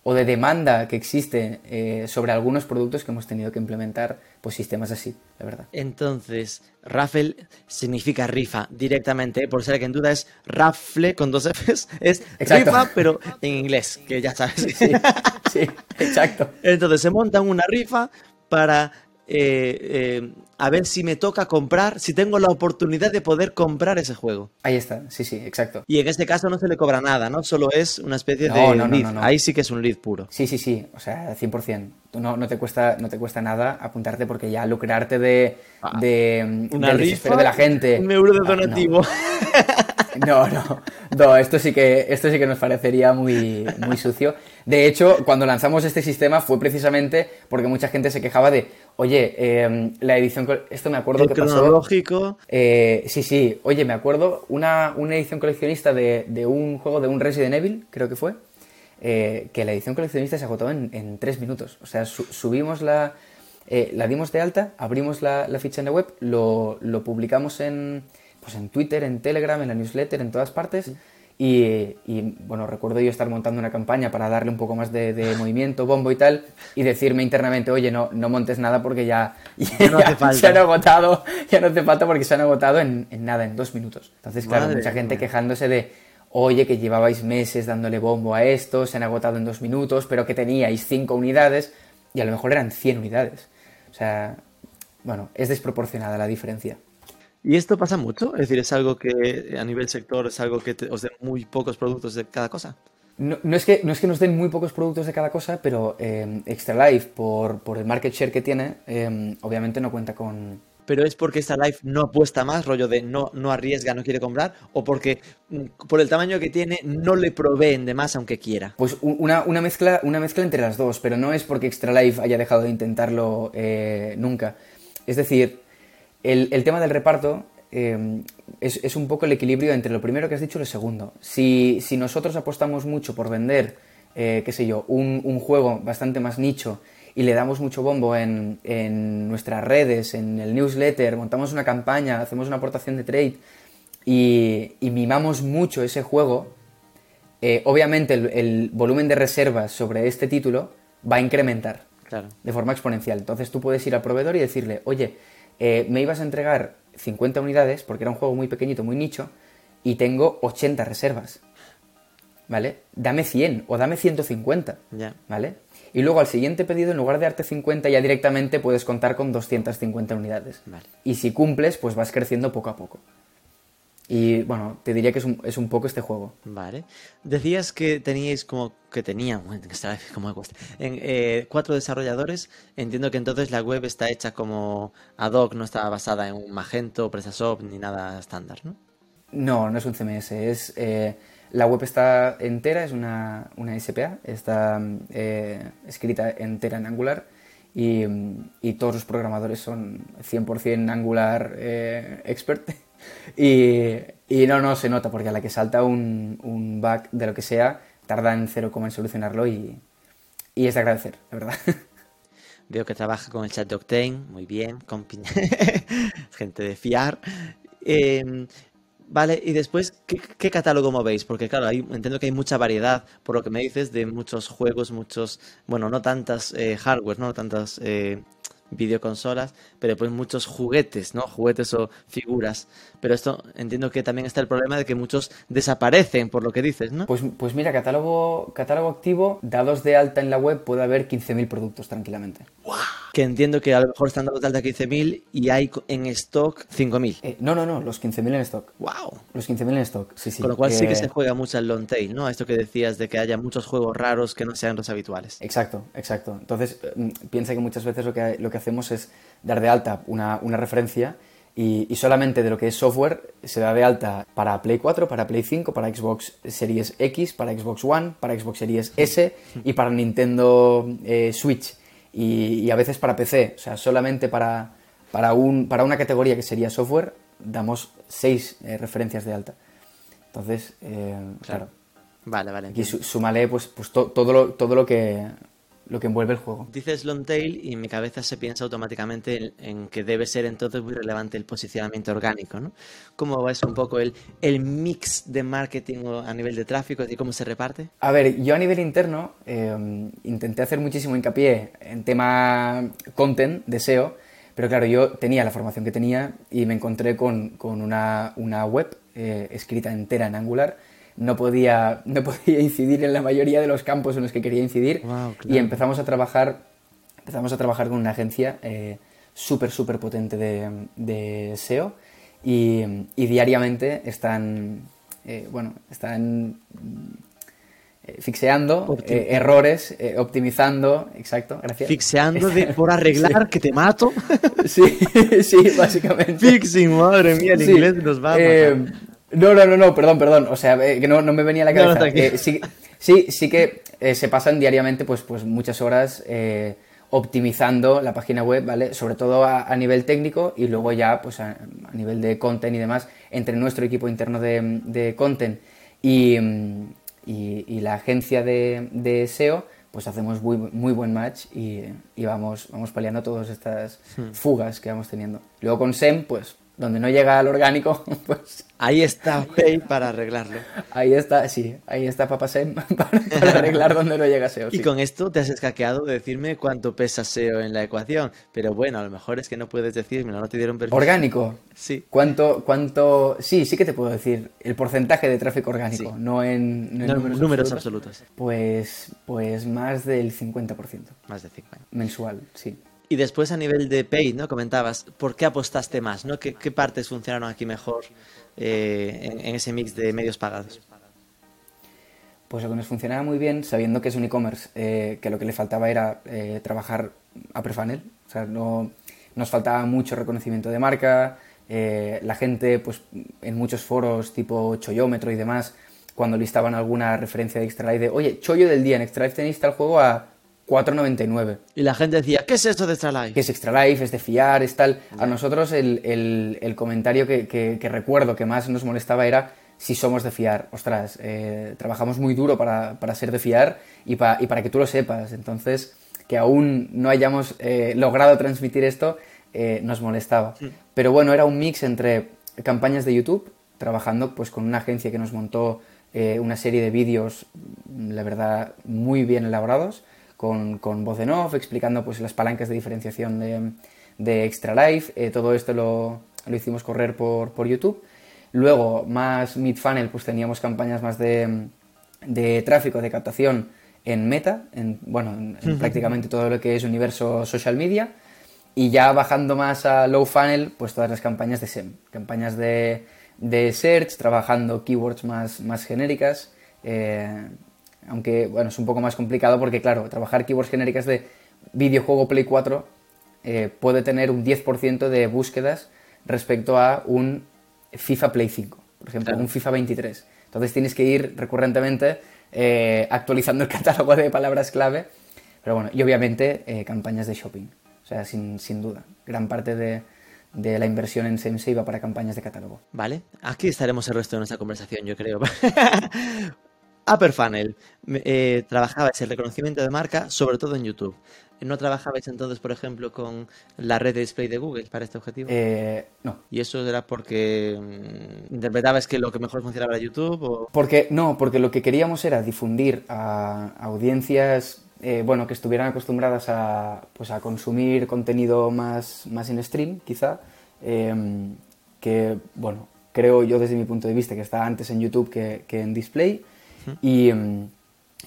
o de demanda que existe eh, sobre algunos productos que hemos tenido que implementar pues sistemas así, la verdad. Entonces, raffle significa rifa directamente, ¿eh? por ser que en duda es raffle con dos Fs, es Exacto. rifa, pero en inglés, que ya sabes. Sí, sí, exacto. Entonces se montan una rifa para eh, eh, a ver si me toca comprar, si tengo la oportunidad de poder comprar ese juego. Ahí está, sí, sí, exacto. Y en este caso no se le cobra nada, ¿no? Solo es una especie No, de no, no, lead. no, no. Ahí sí que es un lead puro. Sí, sí, sí, o sea, 100%. Tú no, no, te cuesta, no te cuesta nada apuntarte porque ya lucrarte de, de, Una del rifa, de la gente. un euro de Ah, donativo. No, no, no, esto sí que, esto sí que nos parecería muy, muy sucio. De hecho, cuando lanzamos este sistema fue precisamente porque mucha gente se quejaba de, oye, eh, la edición, esto me acuerdo El que pasó. cronológico. Eh, sí, sí, oye, me acuerdo una, una edición coleccionista de, de un juego de un Resident Evil, creo que fue, eh, que la edición coleccionista se agotó en, en tres minutos. O sea, su- subimos la, eh, la dimos de alta, abrimos la, la ficha en la web, lo, lo publicamos en, pues en Twitter, en Telegram, en la newsletter, en todas partes. Y, y, bueno, recuerdo yo estar montando una campaña para darle un poco más de, de movimiento, bombo y tal, y decirme internamente, oye, no, no montes nada porque ya, Ya no falta. se han agotado, ya no hace falta porque se han agotado en, en nada, en dos minutos. Entonces, claro, Madre mucha gente mía. quejándose de, oye, que llevabais meses dándole bombo a esto, se han agotado en dos minutos, pero que teníais cinco unidades y a lo mejor eran 100 unidades. O sea, bueno, es desproporcionada la diferencia. ¿Y esto pasa mucho? Es decir, es algo que a nivel sector es algo que te- os den muy pocos productos de cada cosa. No, no es que, no es que nos den muy pocos productos de cada cosa, pero eh, Extra Life, por, por el market share que tiene, eh, obviamente no cuenta con, Pero es porque esta live no apuesta más, rollo de no, no arriesga, no quiere comprar, o porque mm, por el tamaño que tiene no le proveen de más aunque quiera. Pues una, una, mezcla, una mezcla entre las dos, pero no es porque Extra Life haya dejado de intentarlo eh, nunca. Es decir, el, el tema del reparto eh, es, es un poco el equilibrio entre lo primero que has dicho y lo segundo. Si, si nosotros apostamos mucho por vender, eh, qué sé yo, un, un juego bastante más nicho y le damos mucho bombo en, en nuestras redes, en el newsletter, montamos una campaña, hacemos una aportación de trade y, y mimamos mucho ese juego, eh, obviamente el, el volumen de reservas sobre este título va a incrementar Claro. de forma exponencial. Entonces tú puedes ir al proveedor y decirle, oye, eh, me ibas a entregar 50 unidades porque era un juego muy pequeñito, muy nicho, y tengo 80 reservas. ¿Vale? Dame 100 o dame 150. Ya. ¿Vale? Y luego al siguiente pedido, en lugar de darte 50, ya directamente puedes contar con 250 unidades. Vale. Y si cumples, pues vas creciendo poco a poco. Y bueno, te diría que es un, es un poco este juego. Vale. Decías que teníais como que tenían, como me cuesta, en, eh, cuatro desarrolladores. Entiendo que entonces la web está hecha como ad hoc, no está basada en un Magento, PrestaShop ni nada estándar, ¿no? No, no es un CMS. Es, eh, la web está entera, es una, una SPA, está eh, escrita entera en Angular y, y, todos los programadores son 100% Angular eh, expert. Y, no, no se nota porque a la que salta un, un bug de lo que sea, tarda en cero en solucionarlo y, es de agradecer, la verdad. Veo que trabaja con el chat de muy bien, gente de fiar. Eh, Vale, y después, ¿qué, catálogo movéis? Porque claro, entiendo que hay mucha variedad, por lo que me dices, de muchos juegos, muchos, bueno, no tantas eh, hardware, no tantas eh, videoconsolas, pero pues muchos juguetes, ¿no? Juguetes o figuras. Pero esto entiendo que también está el problema de que muchos desaparecen, por lo que dices, ¿no? Pues, pues mira, catálogo, catálogo activo, dados de alta en la web, puede haber 15.000 productos tranquilamente. ¡Wow! Que entiendo que a lo mejor están dados de alta 15.000 y hay en stock 5.000. Eh, no, no, no, los 15.000 en stock. ¡Wow! Los 15.000 en stock, sí, sí. Con lo cual sí que se juega mucho el long tail, ¿no? Esto que decías de que haya muchos juegos raros que no sean los habituales. Exacto, exacto. Entonces, mm, piensa que muchas veces lo que, lo que hacemos es dar de alta una, una referencia y, y, solamente de lo que es software se da de alta para Play 4, para Play 5, para Xbox Series X, para Xbox One, para Xbox Series S y para Nintendo eh, Switch. Y, y, a veces para PC. O sea, solamente para, para, un, para una categoría que sería software damos seis eh, referencias de alta. Entonces, eh, claro. claro. Vale, vale. Aquí súmale pues, pues to, todo, lo, todo lo que lo que envuelve el juego. Dices long tail y en mi cabeza se piensa automáticamente en, en, que debe ser entonces muy relevante el posicionamiento orgánico, ¿no? ¿Cómo es un poco el, el mix de marketing a nivel de tráfico y cómo se reparte? A ver, yo a nivel interno eh, intenté hacer muchísimo hincapié en tema content, de SEO, pero claro, yo tenía la formación que tenía y me encontré con, con una, una, web eh, escrita entera en Angular no podía, no podía incidir en la mayoría de los campos en los que quería incidir wow, claro. y empezamos a trabajar empezamos a trabajar con una agencia eh, súper súper potente de, de SEO y, y, diariamente están eh, bueno están eh, fixeando eh, errores, optimizando, exacto, gracias. Fixeando de, por arreglar, sí. que te mato. sí, sí, básicamente. Fixing, madre mía, el sí. inglés nos va a matar. No, no, no, no, perdón, perdón. O sea, eh, que no, no, me venía a la cabeza. No, eh, sí, sí, sí, que eh, se pasan diariamente pues, pues muchas horas optimizando la página web, ¿vale? Sobre todo a, a nivel técnico y luego ya pues a, a, nivel de content y demás entre nuestro equipo interno de, de content y, y, y, la agencia de, de, SEO, pues hacemos muy, muy buen match y, y vamos, vamos peleando todas estas hmm. fugas que vamos teniendo. Luego con SEM, pues donde no llega al orgánico, pues... Ahí está para arreglarlo. Ahí está, sí, ahí está Papasem para, para arreglar donde no llega SEO. Sí. Y con esto te has escaqueado de decirme cuánto pesa SEO en la ecuación. Pero bueno, a lo mejor es que no puedes decirme, no te dieron permiso. ¿Orgánico? Sí. ¿Cuánto, cuánto...? Sí, sí que te puedo decir el porcentaje de tráfico orgánico, sí. no en, no en no, números, números absolutos. absolutos. Pues, pues más del 50%. Más de 50. Mensual, sí. Y después a nivel de paid, ¿no? Comentabas, ¿por qué apostaste más? ¿no? ¿Qué, qué partes funcionaron aquí mejor eh, en, en, ese mix de medios pagados? Pues lo que nos funcionaba muy bien, sabiendo que es un e-commerce, eh, que lo que le faltaba era eh, trabajar a prefunnel, o sea, no, nos faltaba mucho reconocimiento de marca, eh, la gente, pues en muchos foros tipo Choyómetro y demás, cuando listaban alguna referencia de Extra Life de, oye, chollo del día, en Extra Life tenéis tal juego a 4,99. Y la gente decía, ¿qué es esto de Extra Life? ¿Qué es Extra Life? ¿Es de fiar? ¿Es tal? A nosotros el, el, el comentario que, que, que, recuerdo que más nos molestaba era si somos de fiar. Ostras, eh, trabajamos muy duro para, para ser de fiar y, pa, y, para que tú lo sepas. Entonces, que aún no hayamos eh, logrado transmitir esto eh, nos molestaba. Sí. Pero bueno, era un mix entre campañas de YouTube, trabajando pues con una agencia que nos montó eh, una serie de vídeos, la verdad, muy bien elaborados, con, con, voz en off, explicando pues, las palancas de diferenciación de, de Extra Life. Eh, todo esto lo, lo, hicimos correr por, por YouTube. Luego, más mid-funnel, pues teníamos campañas más de, de, tráfico, de captación en Meta, en, bueno, en, en prácticamente todo lo que es universo social media. Y ya bajando más a low funnel, pues todas las campañas de SEM, campañas de, de search, trabajando keywords más, más genéricas. eh, aunque, bueno, es un poco más complicado porque, claro, trabajar keywords genéricas de videojuego Play 4 eh, puede tener un 10% de búsquedas respecto a un FIFA Play 5, por ejemplo, Claro. un FIFA 23. Entonces tienes que ir recurrentemente eh, actualizando el catálogo de palabras clave. Pero bueno, y obviamente eh, campañas de shopping. O sea, sin, sin duda. Gran parte de, de la inversión en SEM se iba para campañas de catálogo. Vale, aquí estaremos el resto de nuestra conversación, yo creo. Upper Funnel, eh, trabajabais el reconocimiento de marca, sobre todo en YouTube. ¿No trabajabais entonces, por ejemplo, con la red de display de Google para este objetivo? Eh, no. ¿Y eso era porque mm, interpretabas que lo que mejor funcionaba era YouTube? O... Porque, no, porque lo que queríamos era difundir a audiencias eh, bueno, que estuvieran acostumbradas a, pues, a consumir contenido más, más en stream, quizá, eh, que, bueno, creo yo desde mi punto de vista que está antes en YouTube que, que en display. Y, mm,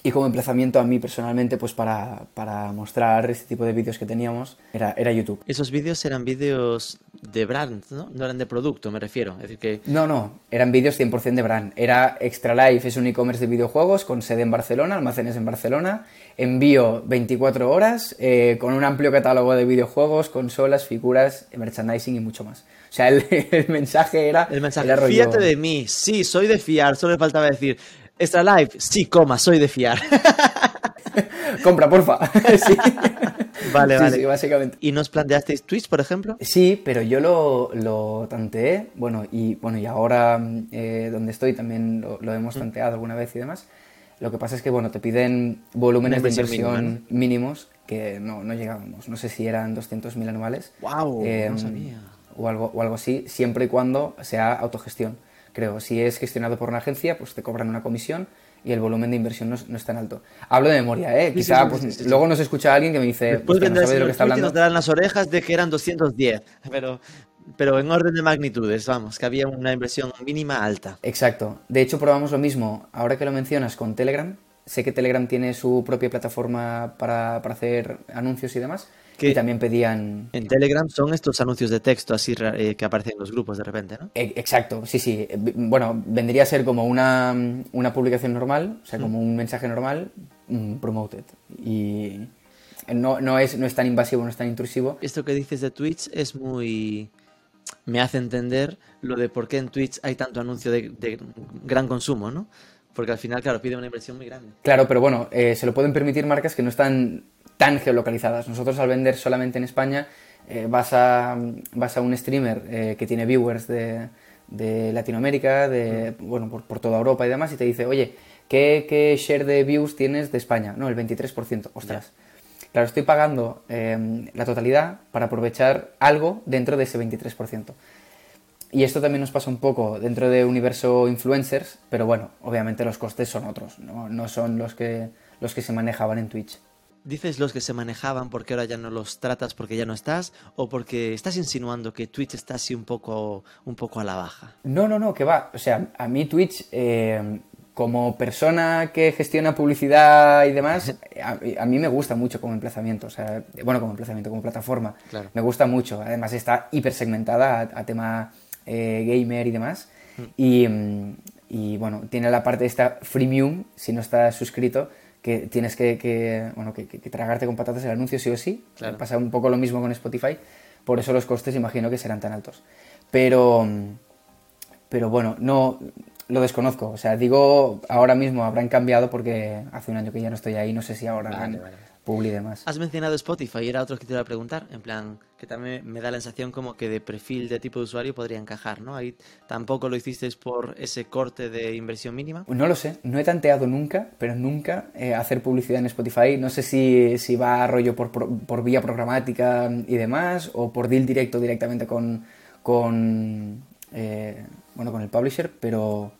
y como emplazamiento a mí personalmente, pues para, para mostrar este tipo de vídeos que teníamos, era, era YouTube. Esos vídeos eran vídeos de brand, ¿no? No eran de producto, me refiero. Es decir, que No, no, eran vídeos 100% de brand. Era Extra Life, es un e-commerce de videojuegos con sede en Barcelona, almacenes en Barcelona, envío 24 horas, eh, con un amplio catálogo de videojuegos, consolas, figuras, merchandising y mucho más. O sea, el, el mensaje era... el mensaje, era rollo- fíjate de mí, sí, soy de fiar, solo me faltaba decir, Extra Life, sí, coma, soy de fiar. Compra, porfa. sí. Vale, Sí, vale. sí, básicamente. ¿Y nos planteasteis Twitch, por ejemplo? Sí, pero yo lo, lo tanteé, bueno, y bueno, y ahora mm, eh, donde estoy también lo, lo hemos tanteado alguna vez y demás. Lo que pasa es que, bueno, te piden volúmenes de inversión mínimos que no, no llegábamos. No sé si eran 200.000 anuales. Guau, no em, sabía. O algo, o algo así, siempre y cuando sea autogestión. Creo, si es gestionado por una agencia, pues te cobran una comisión y el volumen de inversión no, es- no es tan alto. Hablo de memoria, ¿eh? Sí, Quizá sí, pues, sí, luego nos escucha alguien que me dice, Después "Hostia, no sabe de lo que está hablando. nos darán las orejas de que eran 210, pero, pero en orden de magnitudes, vamos, que había una inversión mínima alta. Exacto. De hecho, probamos lo mismo. Ahora que lo mencionas con Telegram, sé que Telegram tiene su propia plataforma para, para hacer anuncios y demás. ¿Qué? Y también pedían... En Telegram son estos anuncios de texto así eh, que aparecen en los grupos de repente, ¿no? E- Exacto, sí, sí. Eh, Bueno, vendría a ser como una, una publicación normal, o sea, como un mensaje normal, mm, promoted. Y no, no, es, no es tan invasivo, no es tan intrusivo. Esto que dices de Twitch es muy... me hace entender lo de por qué en Twitch hay tanto anuncio de, de gran consumo, ¿no? Porque al final, claro, pide una inversión muy grande. Claro, pero bueno, eh, se lo pueden permitir marcas que no están tan geolocalizadas. Nosotros al vender solamente en España eh, vas, a, vas a un streamer eh, que tiene viewers de, de Latinoamérica, de, bueno, por, por toda Europa y demás, y te dice, oye, ¿qué, qué share de views tienes de España? No, el 23%. Ostras. Claro, estoy pagando eh, la totalidad para aprovechar algo dentro de ese 23%. Y esto también nos pasa un poco dentro de universo influencers, pero bueno, obviamente los costes son otros, no, no son los que, los que se manejaban en Twitch. ¿Dices los que se manejaban porque ahora ya no los tratas porque ya no estás? ¿O porque estás insinuando que Twitch está así un poco, un poco a la baja? No, no, no, que va. O sea, a mí Twitch, eh, como persona que gestiona publicidad y demás, a, a mí me gusta mucho como emplazamiento. O sea, bueno, como emplazamiento, como plataforma. Claro. Me gusta mucho. Además está hiper segmentada a, a tema eh, gamer y demás. Y, mm, y, bueno, tiene la parte esta freemium, si no estás suscrito, que tienes que, que, bueno, que, que- tragarte con patatas el anuncio sí o sí. Claro. Pasa un poco lo mismo con Spotify. Por eso los costes imagino que serán tan altos. Pero... pero bueno, no lo desconozco. O sea, digo, ahora mismo habrán cambiado porque hace un año que ya no estoy ahí, no sé si ahora Vale, vale. Publi y demás. Has mencionado Spotify y era otro que te iba a preguntar, en plan, que también me da la sensación como que de perfil de tipo de usuario podría encajar, ¿no? Ahí tampoco lo hicisteis por ese corte de inversión mínima. No lo sé, no he tanteado nunca, pero nunca eh, hacer publicidad en Spotify. No sé si, si va a rollo por, por, por vía programática y demás, o por deal directo directamente con, con, eh, bueno, con el publisher, pero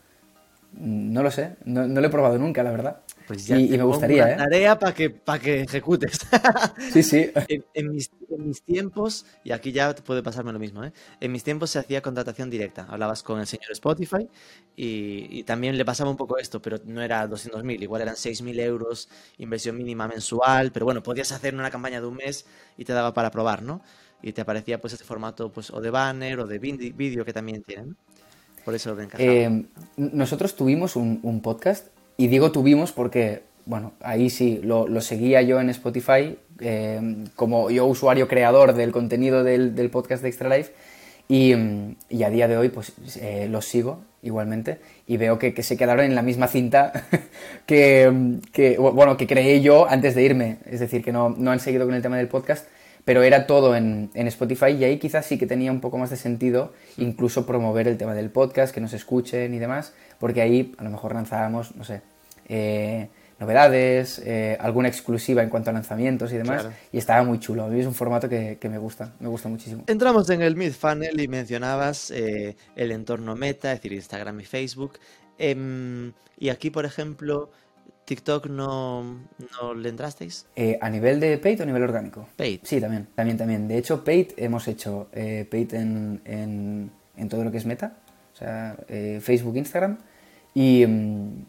no lo sé, no, no lo he probado nunca, la verdad. Pues ya y, y me gustaría, una ¿eh? tarea para que, para que ejecutes. Sí, sí. en, en mis, en mis tiempos, y aquí ya puede pasarme lo mismo, ¿eh? en mis tiempos se hacía contratación directa. Hablabas con el señor Spotify y, y también le pasaba un poco esto, pero no era 200.000, igual eran 6.000 euros, inversión mínima mensual, pero bueno, podías hacer una campaña de un mes y te daba para probar, ¿no? Y te aparecía pues este formato pues o de banner o de vídeo que también tienen. por eso me encajaba. Eh, nosotros tuvimos un, un podcast, y digo tuvimos porque, bueno, ahí sí, lo, seguía yo en Spotify, eh, como yo usuario creador del contenido del, podcast de Extra Life, y, y a día de hoy pues eh, los sigo igualmente y veo que, que se quedaron en la misma cinta que, que, bueno, que creé yo antes de irme. Es decir, que no, no han seguido con el tema del podcast, pero era todo en, en Spotify y ahí quizás sí que tenía un poco más de sentido incluso promover el tema del podcast, que nos escuchen y demás, porque ahí a lo mejor lanzábamos, no sé, eh, novedades, eh, alguna exclusiva en cuanto a lanzamientos y demás, Claro. y estaba muy chulo. A mí es un formato que, que me gusta, me gusta muchísimo. Entramos en el mid-funnel y mencionabas eh, el entorno meta, es decir, Instagram y Facebook. Em, y aquí, por ejemplo, TikTok no, no le entrasteis. Eh, ¿A nivel de paid o a nivel orgánico? Paid. Sí, también, también, también. De hecho, paid hemos hecho eh, paid en, en, en todo lo que es meta, o sea, eh, Facebook, Instagram y mm,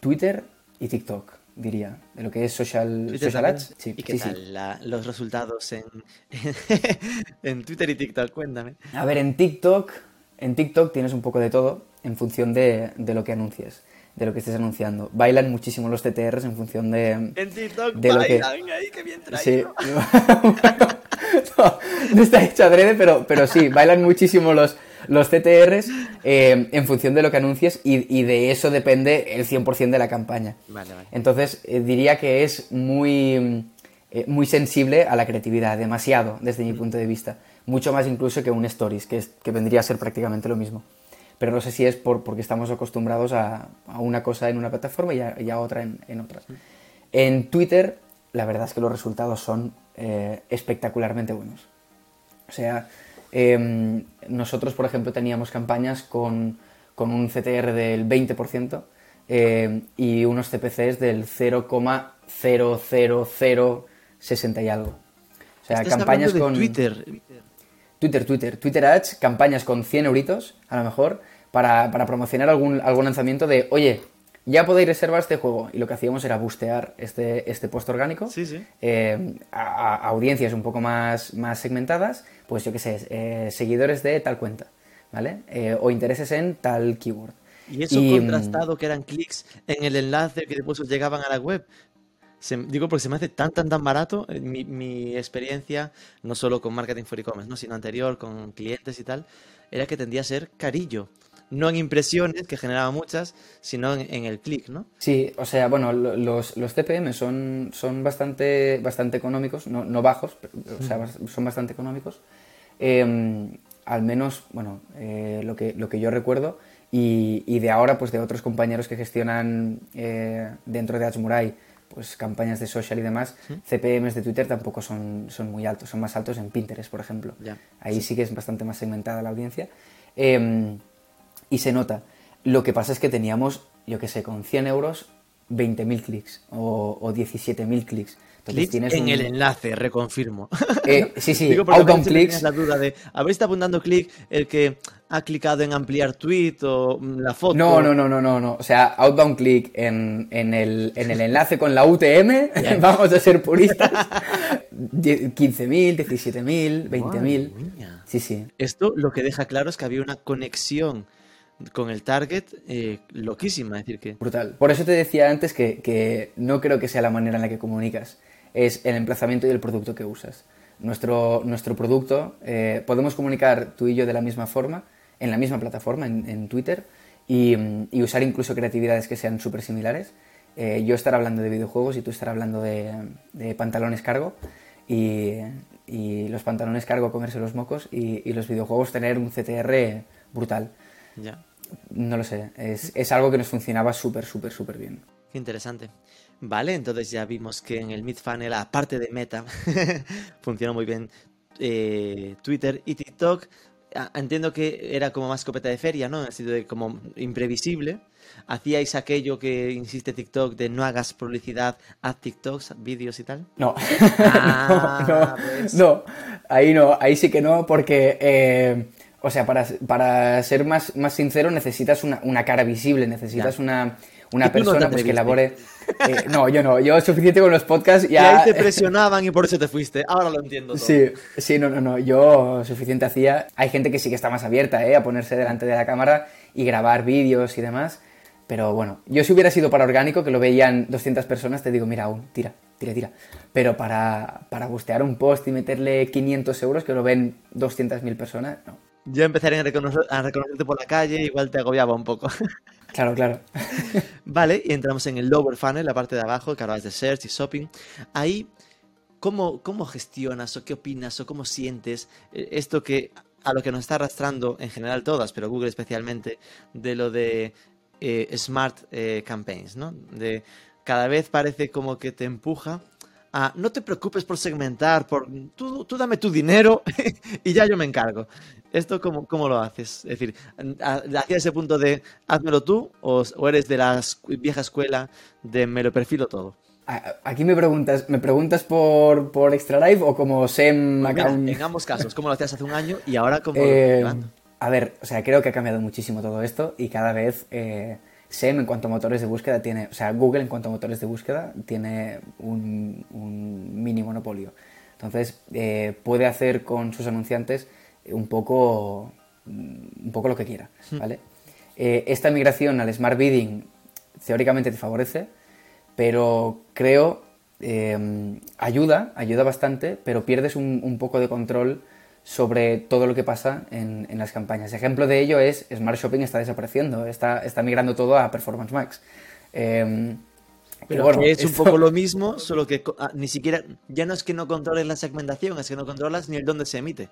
Twitter y TikTok, diría, de lo que es social, social ads. Sí, ¿Y qué sí, sí. tal la- los resultados en, en Twitter y TikTok? Cuéntame. A ver, en TikTok, en TikTok tienes un poco de todo en función de, de lo que anuncies, de lo que estés anunciando. Bailan muchísimo los TTRs en función de, En TikTok, de lo que... bailan ahí, qué bien Sí. traído. no, no está hecho adrede, pero, pero sí, bailan muchísimo los, los CTRs eh, en función de lo que anuncies y, y de eso depende el 100% de la campaña. Vale, vale. Entonces, eh, diría que es muy, eh, muy sensible a la creatividad, demasiado desde mi punto de vista. Mucho más incluso que un Stories, que, es, que vendría a ser prácticamente lo mismo. Pero no sé si es por, porque estamos acostumbrados a, a una cosa en una plataforma y a, y a otra en, en otra. En Twitter, la verdad es que los resultados son eh, espectacularmente buenos. O sea, em, nosotros, por ejemplo, teníamos campañas con, con un CTR del 20% em, y unos CPCs del 0,00060 y algo. O sea, Estás campañas de con... Twitter. Twitter, Twitter, Twitter Ads, campañas con 100 euritos, a lo mejor, para, para promocionar algún, algún lanzamiento de, oye, ya podéis reservar este juego. Y lo que hacíamos era bustear este, este post orgánico Sí, sí. eh, a, a audiencias un poco más, más segmentadas, pues yo qué sé, eh, seguidores de tal cuenta, ¿vale? Eh, o intereses en tal keyword. Y eso Y, mm, contrastado que eran clics en el enlace que después os llegaban a la web. Se- digo porque se me hace tan tan tan barato eh, mi, mi experiencia, no solo con marketing for e-commerce, ¿no? sino anterior con clientes y tal, era que tendía a ser carillo. No en impresiones, que generaba muchas, sino en, en el clic, ¿no? Sí, o sea, bueno, lo- los, los CPM son, son bastante, bastante económicos, no, no bajos, pero, o sea, son bastante económicos. Eh, al menos, bueno, eh, lo, que, lo que yo recuerdo, y, y de ahora, pues de otros compañeros que gestionan eh, dentro de Adsmurai, pues campañas de social y demás, CPMs de Twitter tampoco son, son muy altos, son más altos en Pinterest, por ejemplo. Ya, Ahí sí que es bastante más segmentada la audiencia. Eh, y se nota. Lo que pasa es que teníamos, yo qué sé, con 100 euros, 20.000 clics o, o 17.000 clics. Clic en un- el enlace, reconfirmo. Eh, sí, sí, Digo, porque a outbound veces la duda de, ¿habéis estado apuntando clic el que ha clicado en ampliar tweet o mm, la foto? No, no, no, no, no, no. O sea, outbound click en, en el, en el enlace con la UTM, vamos a ser puristas. Die- 15.000, 17.000, 20.000. Madre mía. Sí, sí. Esto lo que deja claro es que había una conexión con el target eh, loquísima, es decir, que... Brutal. Por eso te decía antes que, que no creo que sea la manera en la que comunicas. Es el emplazamiento y el producto que usas. Nuestro, nuestro producto, eh, podemos comunicar tú y yo de la misma forma, en la misma plataforma, en, en Twitter, y, mm, y usar incluso creatividades que sean súper similares. Eh, yo estar hablando de videojuegos y tú estar hablando de, de pantalones cargo, y, y los pantalones cargo comerse los mocos, y, y los videojuegos tener un CTR brutal. Ya, No lo sé, es, es algo que nos funcionaba súper, súper, súper bien. qué interesante. Vale, entonces ya vimos que en el mid-funnel, aparte de Meta, funciona muy bien eh, Twitter y TikTok. Ah, Entiendo que era como más escopeta de feria, ¿no? En el sentido de como imprevisible. Hacíais aquello que insiste TikTok de no hagas publicidad, haz TikToks, vídeos y tal. No. Ah, no, no, pues. no, ahí no, ahí sí que no, porque, eh, o sea, para, para ser más, más sincero necesitas una, una cara visible, necesitas Ya. una, una Y tú no persona pues, que elabore... eh, no, yo no, yo suficiente con los podcasts Y ya... ahí te presionaban y por eso te fuiste. Ahora lo entiendo todo. Sí, sí, no, no, no. Yo suficiente hacía. Hay gente que sí que está más abierta, ¿eh? A ponerse delante de la cámara y grabar vídeos y demás. Pero bueno, yo si hubiera sido para orgánico, que lo veían 200 personas, te digo, mira, aún, tira, tira, tira. Pero para, para bustear un post y meterle 500 euros, que lo ven 200.000 personas, no. Yo empezaré a, reconocer- a reconocerte por la calle, igual te agobiaba un poco. Claro, claro. Vale, y entramos en el lower funnel, la parte de abajo, que hablabas de search y shopping. Ahí, ¿cómo, cómo gestionas o qué opinas o cómo sientes eh, esto que a lo que nos está arrastrando en general todas, pero Google especialmente, de lo de eh, smart eh, campaigns, ¿no? De cada vez parece como que te empuja a no te preocupes por segmentar, por tú, tú dame tu dinero y ya yo me encargo. ¿Esto cómo, cómo lo haces? Es decir, ¿hacia ese punto de házmelo tú o, o eres de la vieja escuela de me lo perfilo todo? Aquí me preguntas, ¿me preguntas por, por Extra Life o como SEM Mira, account? en ambos casos, ¿cómo lo hacías hace un año y ahora cómo lo Eh, llevando? a ver, o sea, creo que ha cambiado muchísimo todo esto y cada vez eh, SEM en cuanto a motores de búsqueda tiene, o sea, Google en cuanto a motores de búsqueda tiene un, un mini monopolio. Entonces, eh, puede hacer con sus anunciantes un poco, un poco lo que quiera, ¿vale? Eh, esta migración al Smart Bidding teóricamente te favorece, pero creo eh, ayuda, ayuda bastante, pero pierdes un, un poco de control sobre todo lo que pasa en, en las campañas. Ejemplo de ello es Smart Shopping está desapareciendo, está, está migrando todo a Performance Max. Eh, Pero bueno, es un esto- poco lo mismo, solo que ah, ni siquiera, ya no es que no controles la segmentación, es que no controlas ni el dónde se emite.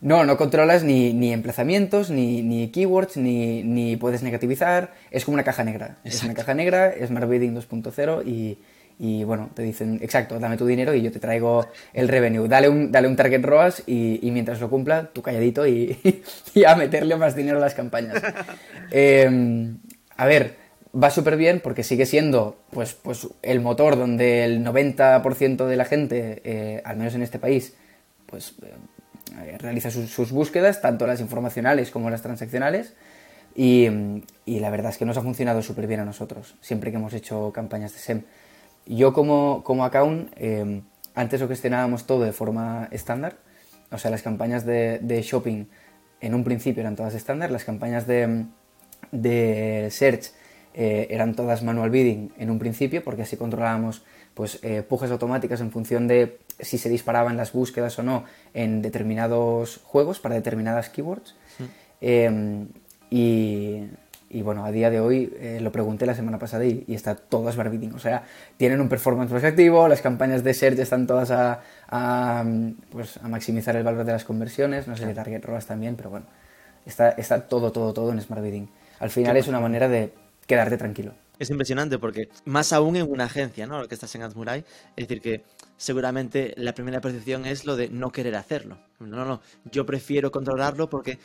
No, no controlas ni, ni emplazamientos, ni, ni keywords, ni, ni puedes negativizar. Es como una caja negra. Es una caja negra, Smart Bidding 2.0 y, y, bueno, te dicen, exacto, dame tu dinero y yo te traigo el revenue. Dale un, dale un target ROAS y, y mientras lo cumpla, tú calladito y, y a meterle más dinero a las campañas. Eh, a ver, va súper bien porque sigue siendo pues, pues el motor donde el 90% de la gente, eh, al menos en este país, pues realiza sus, búsquedas, tanto las informacionales como las transaccionales. Y, la verdad es que nos ha funcionado súper bien a nosotros, siempre que hemos hecho campañas de SEM. Yo como, como account, eh, antes lo gestionábamos todo de forma estándar, o sea, las campañas de, shopping en un principio eran todas estándar, las campañas de, search eh, eran todas manual bidding en un principio, porque así controlábamos pues, eh, pujas automáticas en función de si se disparaban las búsquedas o no en determinados juegos para determinadas keywords. Eh, y, y bueno, a día de hoy eh, lo pregunté la semana pasada y, y está todo Smart Bidding. O sea, tienen un performance más activo, las campañas de search están todas a, a, pues, a maximizar el valor de las conversiones, no sé si Target ROAS también, pero bueno, está, está todo, todo, todo en Smart Bidding. Al final es una manera de quedarte tranquilo. Es impresionante porque, más aún en una agencia, ¿no? Lo que estás en Admurai, es decir, que seguramente la primera percepción es lo de no querer hacerlo. No, no, no, yo prefiero controlarlo porque,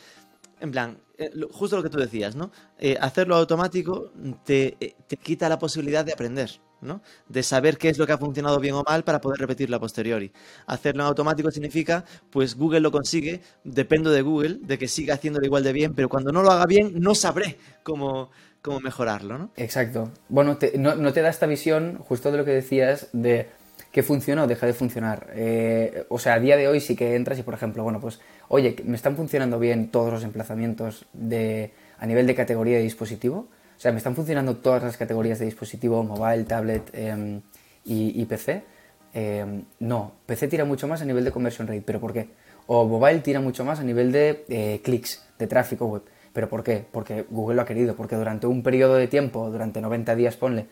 en plan, eh, justo lo que tú decías, ¿no? Eh, hacerlo automático te, eh, te quita la posibilidad de aprender, ¿no? De saber qué es lo que ha funcionado bien o mal para poder repetirlo a posteriori. Hacerlo en automático significa, pues Google lo consigue, dependo de Google, de que siga haciéndolo igual de bien, pero cuando no lo haga bien, no sabré cómo, cómo mejorarlo, ¿no? Exacto. Bueno, no, te da esta visión, justo de lo que decías, de que funciona o deja de funcionar. Eh, o sea, a día de hoy sí que entras y, por ejemplo, bueno, pues, oye, me están funcionando bien todos los emplazamientos de, a nivel de categoría de dispositivo. O sea, me están funcionando todas las categorías de dispositivo, mobile, tablet em, y, y PC. Em, no, PC tira mucho más a nivel de conversion rate, pero ¿por qué? O mobile tira mucho más a nivel de eh, clics, de tráfico web. ¿Pero por qué? Porque Google lo ha querido, porque durante un periodo de tiempo, durante 90 días, ponle,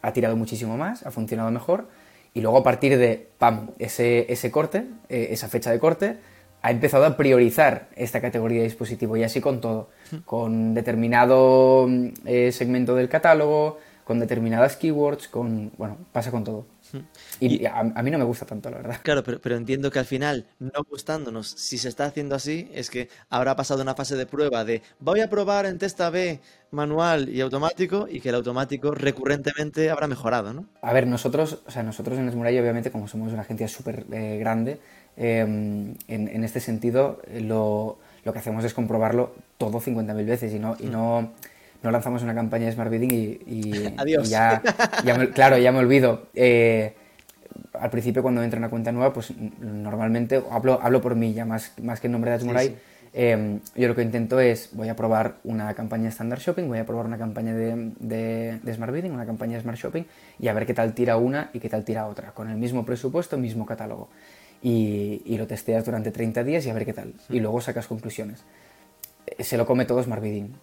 ha tirado muchísimo más, ha funcionado mejor, y luego a partir de, pam, ese, ese corte, eh, esa fecha de corte, ha empezado a priorizar esta categoría de dispositivo, y así con todo, con determinado eh, segmento del catálogo, con determinadas keywords, con, bueno, pasa con todo. Y, a, a mí no me gusta tanto, la verdad. Claro, pero, pero entiendo que al final, no gustándonos, si se está haciendo así, es que habrá pasado una fase de prueba de voy a probar en testa B manual y automático y que el automático recurrentemente habrá mejorado, ¿no? A ver, nosotros, o sea, nosotros en Esmuralla, obviamente, como somos una agencia súper eh, grande, eh, en, en este sentido, eh, lo, lo que hacemos es comprobarlo todo 50.000 veces y no, y no, no lanzamos una campaña de Smart Bidding y, y- Adiós. y ya, ya me- claro, ya me olvido. Eh, al principio cuando entra una cuenta nueva, pues normalmente, hablo, hablo por mí ya, más, más que en nombre de Atmurai, sí. eh, yo lo que intento es, voy a probar una campaña de Standard Shopping, voy a probar una campaña de, de- de Smart Bidding, una campaña de Smart Shopping, y a ver qué tal tira una y qué tal tira otra, con el mismo presupuesto, mismo catálogo. Y, y lo testeas durante 30 días y a ver qué tal. Y luego sacas conclusiones. Eh, Se lo come todo Smart Bidding.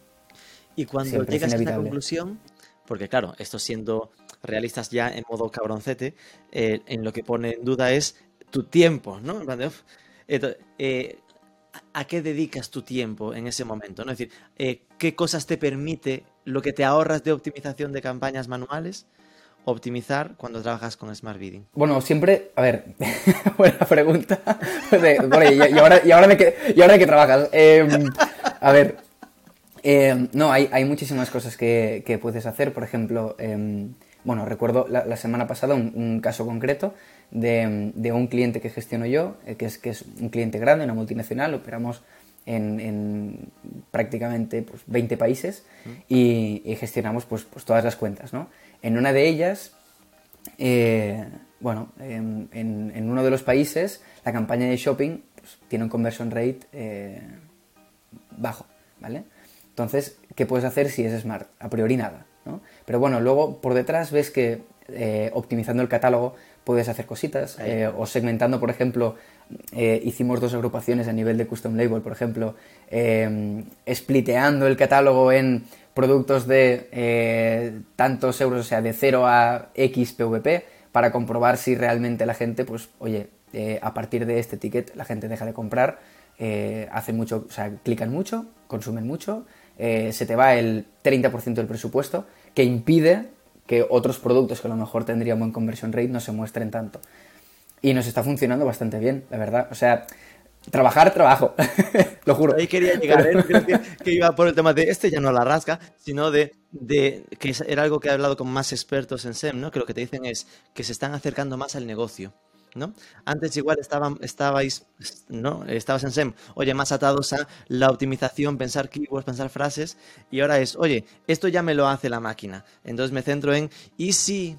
Y cuando Siempre es llegas a inevitable. conclusión, porque claro, esto siendo realistas ya en modo cabroncete, eh, en lo que pone en duda es tu tiempo, ¿no? En plan de, uf, esto- eh, ¿A qué dedicas tu tiempo en ese momento? ¿no? Es decir, eh, ¿qué cosas te permite lo que te ahorras de optimización de campañas manuales optimizar cuando trabajas con Smart Bidding? Bueno, siempre, a ver, buena pregunta. De- bueno, y, y ahora, y, ahora de qué, ¿Y ahora de qué trabajas? Eh, a ver, eh, no, hay, hay muchísimas cosas que, que puedes hacer. Por ejemplo, eh, bueno, recuerdo la, la semana pasada un, un caso concreto de, de un cliente que gestiono yo, eh, que, es, que es un cliente grande, una multinacional, operamos en, en prácticamente pues, 20 países y, y gestionamos pues, pues todas las cuentas, ¿no? En una de ellas eh, bueno, en, en- en uno de los países la campaña de shopping pues, tiene un conversion rate bajo, ¿vale? Entonces, ¿qué puedes hacer si es smart? A priori nada, ¿no? Pero bueno, luego por detrás ves que eh, optimizando el catálogo puedes hacer cositas eh, o segmentando, por ejemplo, eh, hicimos dos agrupaciones a nivel de custom label, por ejemplo, eh, spliteando el catálogo en productos de tantos euros, o sea, de 0 a X PVP, para comprobar si realmente la gente, pues, oye, a partir de este ticket la gente deja de comprar, hacen mucho, o sea, clican mucho, consumen mucho, eh, se te va el 30% del presupuesto, que impide que otros productos que a lo mejor tendrían buen conversion rate no se muestren tanto. Y nos está funcionando bastante bien, la verdad. O sea, trabajar, trabajo, lo juro. Ahí quería llegar, ¿eh? Que, que iba por el tema de este ya no la rasca, sino de, de que era algo que he hablado con más expertos en SEM, ¿no? Que lo que te dicen es que se están acercando más al negocio, ¿no? Antes igual estaban, estabais, ¿no? Estabas en SEM, oye, más atados a la optimización, pensar keywords, pensar frases, y ahora es, oye, esto ya me lo hace la máquina. Entonces me centro en, ¿y si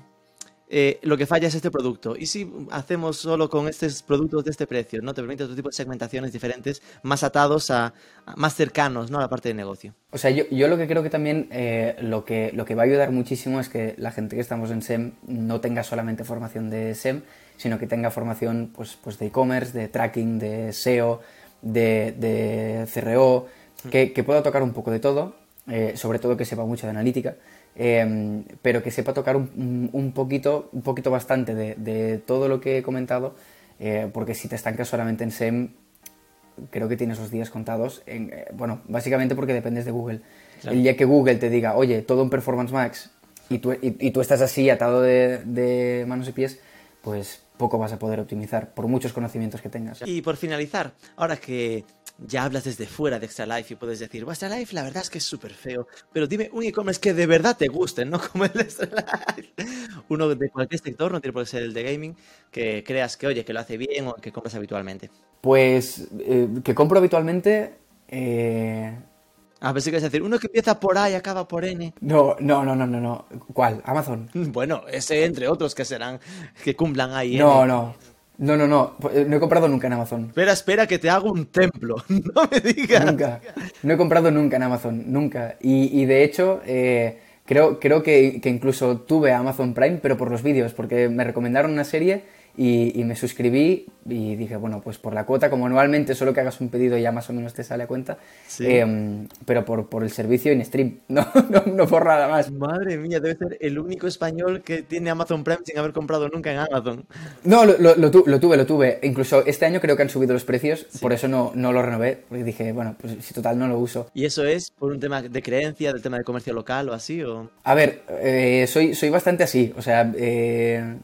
eh, lo que falla es este producto. ¿Y si hacemos solo con estos productos de este precio? ¿no? Te permite otro tipo de segmentaciones diferentes, más atados a, más cercanos ¿no? a la parte de negocio. O sea, yo, yo lo que creo que también eh, lo, que, lo que va a ayudar muchísimo es que la gente que estamos en SEM no tenga solamente formación de SEM, sino que tenga formación pues, pues de e-commerce, de tracking, de SEO, de, de CRO, que, que pueda tocar un poco de todo, eh, sobre todo que sepa mucho de analítica, eh, pero que sepa tocar un, un- poquito, un poquito bastante de, de todo lo que he comentado, eh, porque si te estancas solamente en SEM, creo que tienes los días contados. En, bueno, básicamente porque dependes de Google. El día que Google te diga, oye, todo en Performance Max, y tú, y, y tú estás así atado de, de manos y pies, pues poco vas a poder optimizar, por muchos conocimientos que tengas. Y por finalizar, ahora que ya hablas desde fuera de Extra Life y puedes decir, vuestra Life la verdad es que es súper feo, pero dime un e-commerce que de verdad te guste, no como el de Extra Life. Uno de cualquier sector, no tiene por qué ser el de gaming, que creas que, oye, que lo hace bien o que compras habitualmente. Pues eh, que compro habitualmente... eh, A ver si quieres decir, uno que empieza por A y acaba por N. no, no, no, no, no, no. ¿Cuál? Amazon. Bueno, ese entre otros que serán, que cumplan ahí. No, no. No, no, no. No he comprado nunca en Amazon. Espera, espera, que te hago un templo. No me digas. Nunca. No he comprado nunca en Amazon, nunca. Y, y de hecho, eh, creo, creo que, que incluso tuve Amazon Prime, pero por los vídeos, porque me recomendaron una serie y, y me suscribí y dije, bueno, pues por la cuota, como anualmente solo que hagas un pedido ya más o menos te sale a cuenta, Sí. em, pero por, por el servicio in stream, no, no, no por nada más. Madre mía, debe ser el único español que tiene Amazon Prime sin haber comprado nunca en Amazon. No, lo, lo- lo tu- lo tuve, lo tuve. Incluso este año creo que han subido los precios, por eso no, no lo renové, porque dije, bueno, pues si total no lo uso. ¿Y eso es por un tema de creencia, del tema de comercio local o así? O... A ver, eh, soy, soy bastante así. O sea, eh,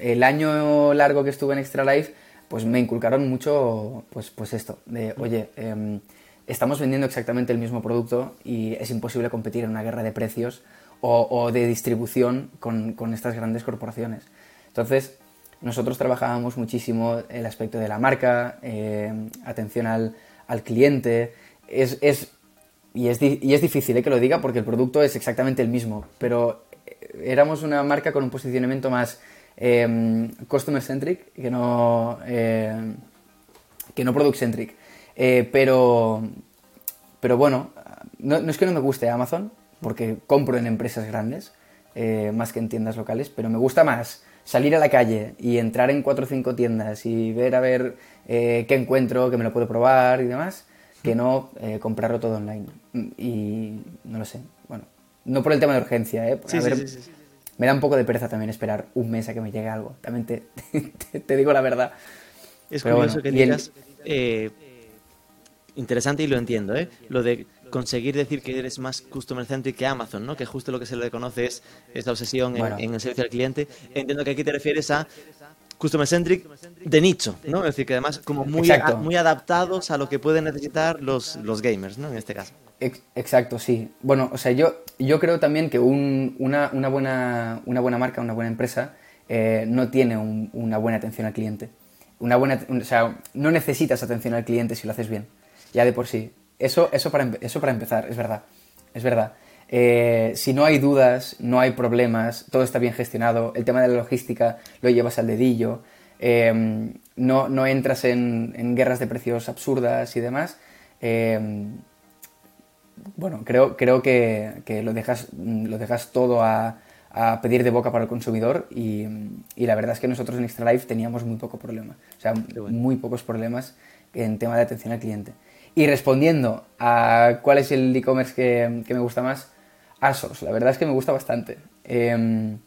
el año largo que estuve en Extra Life, pues me inculcaron mucho, pues, pues esto, de, oye, em, estamos vendiendo exactamente el mismo producto y es imposible competir en una guerra de precios o, o de distribución con, con estas grandes corporaciones. Entonces, nosotros trabajábamos muchísimo el aspecto de la marca, eh, atención al, al cliente. Es, es y, es, y es difícil ¿eh? que lo diga porque el producto es exactamente el mismo, pero eh, éramos una marca con un posicionamiento más em, customer centric que no, em, que no product centric. Eh, pero, pero bueno, no, no, es que no me guste Amazon, porque compro en empresas grandes, más que en tiendas locales, pero me gusta más salir a la calle y entrar en cuatro o cinco tiendas y ver a ver qué encuentro, que me lo puedo probar y demás, que no eh, comprarlo todo online. Y no lo sé, bueno, no por el tema de urgencia, ¿eh? Sí, sí, sí, me da un poco de pereza también esperar un mes a que me llegue algo, también te, te, digo la verdad. Es curioso que digas, eh, interesante y lo entiendo, ¿eh? Lo de conseguir decir que eres más customer centric que Amazon, ¿no? Que justo lo que se le conoce es esta obsesión en, en, el servicio al cliente. Entiendo que aquí te refieres a customer centric de nicho, ¿no? Es decir, que además como muy, muy adaptados a lo que pueden necesitar los, los gamers, ¿no? En este caso. Exacto, sí. Bueno, o sea, yo, yo creo también que un, una, una, buena, una buena marca, una buena empresa, eh, no tiene una buena atención al cliente. Una buena, o sea, no necesitas atención al cliente si lo haces bien, ya de por sí. Eso, eso, para, eso para empezar, es verdad. Es verdad. Eh, si no hay dudas, no hay problemas, todo está bien gestionado, el tema de la logística lo llevas al dedillo, em, no, no, entras en, guerras de precios absurdas y demás, em, bueno, creo, creo que, lo, dejas, lo dejas todo a, pedir de boca para el consumidor y, la verdad es que nosotros en Extra Life teníamos muy poco problema, o sea, muy pocos problemas en tema de atención al cliente. Y respondiendo a cuál es el e-commerce que me gusta más, ASOS, la verdad es que me gusta bastante. Em,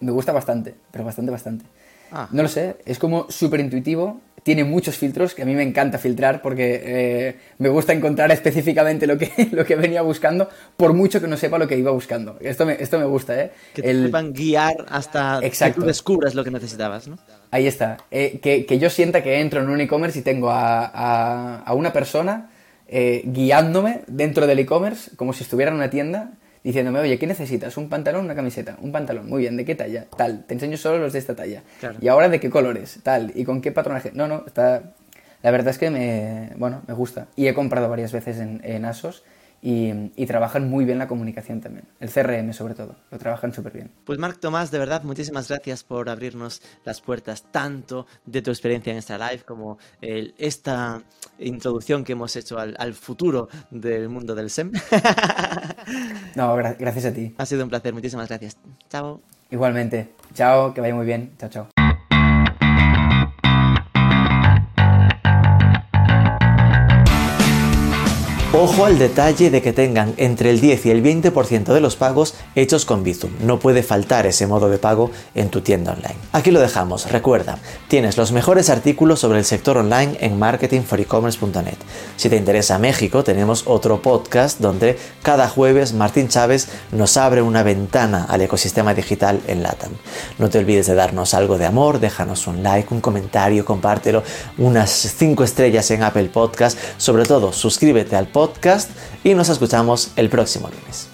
me gusta bastante, pero bastante, bastante. Ah. No lo sé, es como súper intuitivo, tiene muchos filtros que a mí me encanta filtrar porque eh, me gusta encontrar específicamente lo que, lo que venía buscando, por mucho que no sepa lo que iba buscando. Esto me, esto me gusta, ¿eh? Que te sepan guiar hasta que tú descubras lo que necesitabas, ¿no? Ahí está. Eh, que, que, yo sienta que entro en un e-commerce y tengo a, a, a una persona eh, guiándome dentro del e-commerce, como si estuviera en una tienda, diciéndome, oye, ¿qué necesitas? ¿Un pantalón una camiseta? Un pantalón, muy bien, ¿de qué talla? Tal, te enseño solo los de esta talla. Y ahora de qué colores, tal, y con qué patronaje. No, no, está... La verdad es que me, bueno, me gusta. Y he comprado varias veces en, en ASOS y, trabajan muy bien la comunicación también. El CRM sobre todo, lo trabajan súper bien. Pues Marc Tomás, de verdad, muchísimas gracias por abrirnos las puertas tanto de tu experiencia en esta live como esta introducción que hemos hecho al, futuro del mundo del SEM. no, gracias a ti. Ha sido un placer, muchísimas gracias. Chao. Igualmente. Chao, que vaya muy bien. Chao, chao. Ojo al detalle de que tengan entre el 10 y el 20% de los pagos hechos con Bizum. No puede faltar ese modo de pago en tu tienda online. Aquí lo dejamos. Recuerda, tienes los mejores artículos sobre el sector online en marketingforecommerce.net. Si te interesa México, tenemos otro podcast donde cada jueves Martín Chávez nos abre una ventana al ecosistema digital en LATAM. No te olvides de darnos algo de amor, déjanos un like, un comentario, compártelo, unas 5 estrellas en Apple Podcast. Sobre todo, suscríbete al podcast podcast y nos escuchamos el próximo lunes.